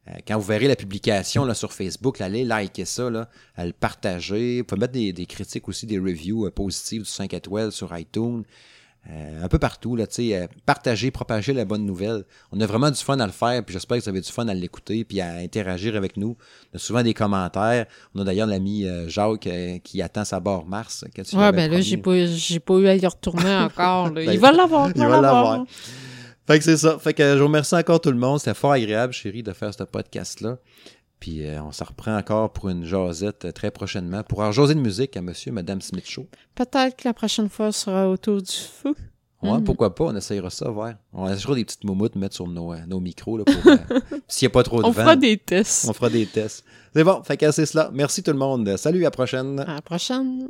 Euh, quand vous verrez la publication là, sur Facebook, allez liker ça, là, le partager. Vous pouvez mettre des, critiques aussi, des reviews euh, positives du 5 étoiles sur iTunes. Euh, un peu partout, là, euh, partager, propager la bonne nouvelle. On a vraiment du fun à le faire, puis j'espère que vous avez du fun à l'écouter, puis à interagir avec nous. On a souvent des commentaires. On a d'ailleurs l'ami euh, Jacques qui attend sa barre Mars. Ouais, ben là, j'ai pas, pas eu à y retourner encore. Ben, il va l'avoir. Il va l'avoir. Fait que c'est ça. Fait que je vous remercie encore tout le monde. C'était fort agréable, chérie, de faire ce podcast-là. Puis euh, on s'en reprend encore pour une jasette euh, très prochainement pour avoir jaser de musique à monsieur et madame Smith Show. Peut-être que la prochaine fois sera autour du feu. Ouais, hmm. pourquoi pas, on essayera ça, ouais. On essaiera des petites moumoutes mettre sur nos, euh, nos micros là, pour s'il n'y a pas trop de on vent. On fera des tests. On fera des tests. C'est bon, fait que c'est cela. Merci tout le monde. Salut, à la prochaine. À la prochaine.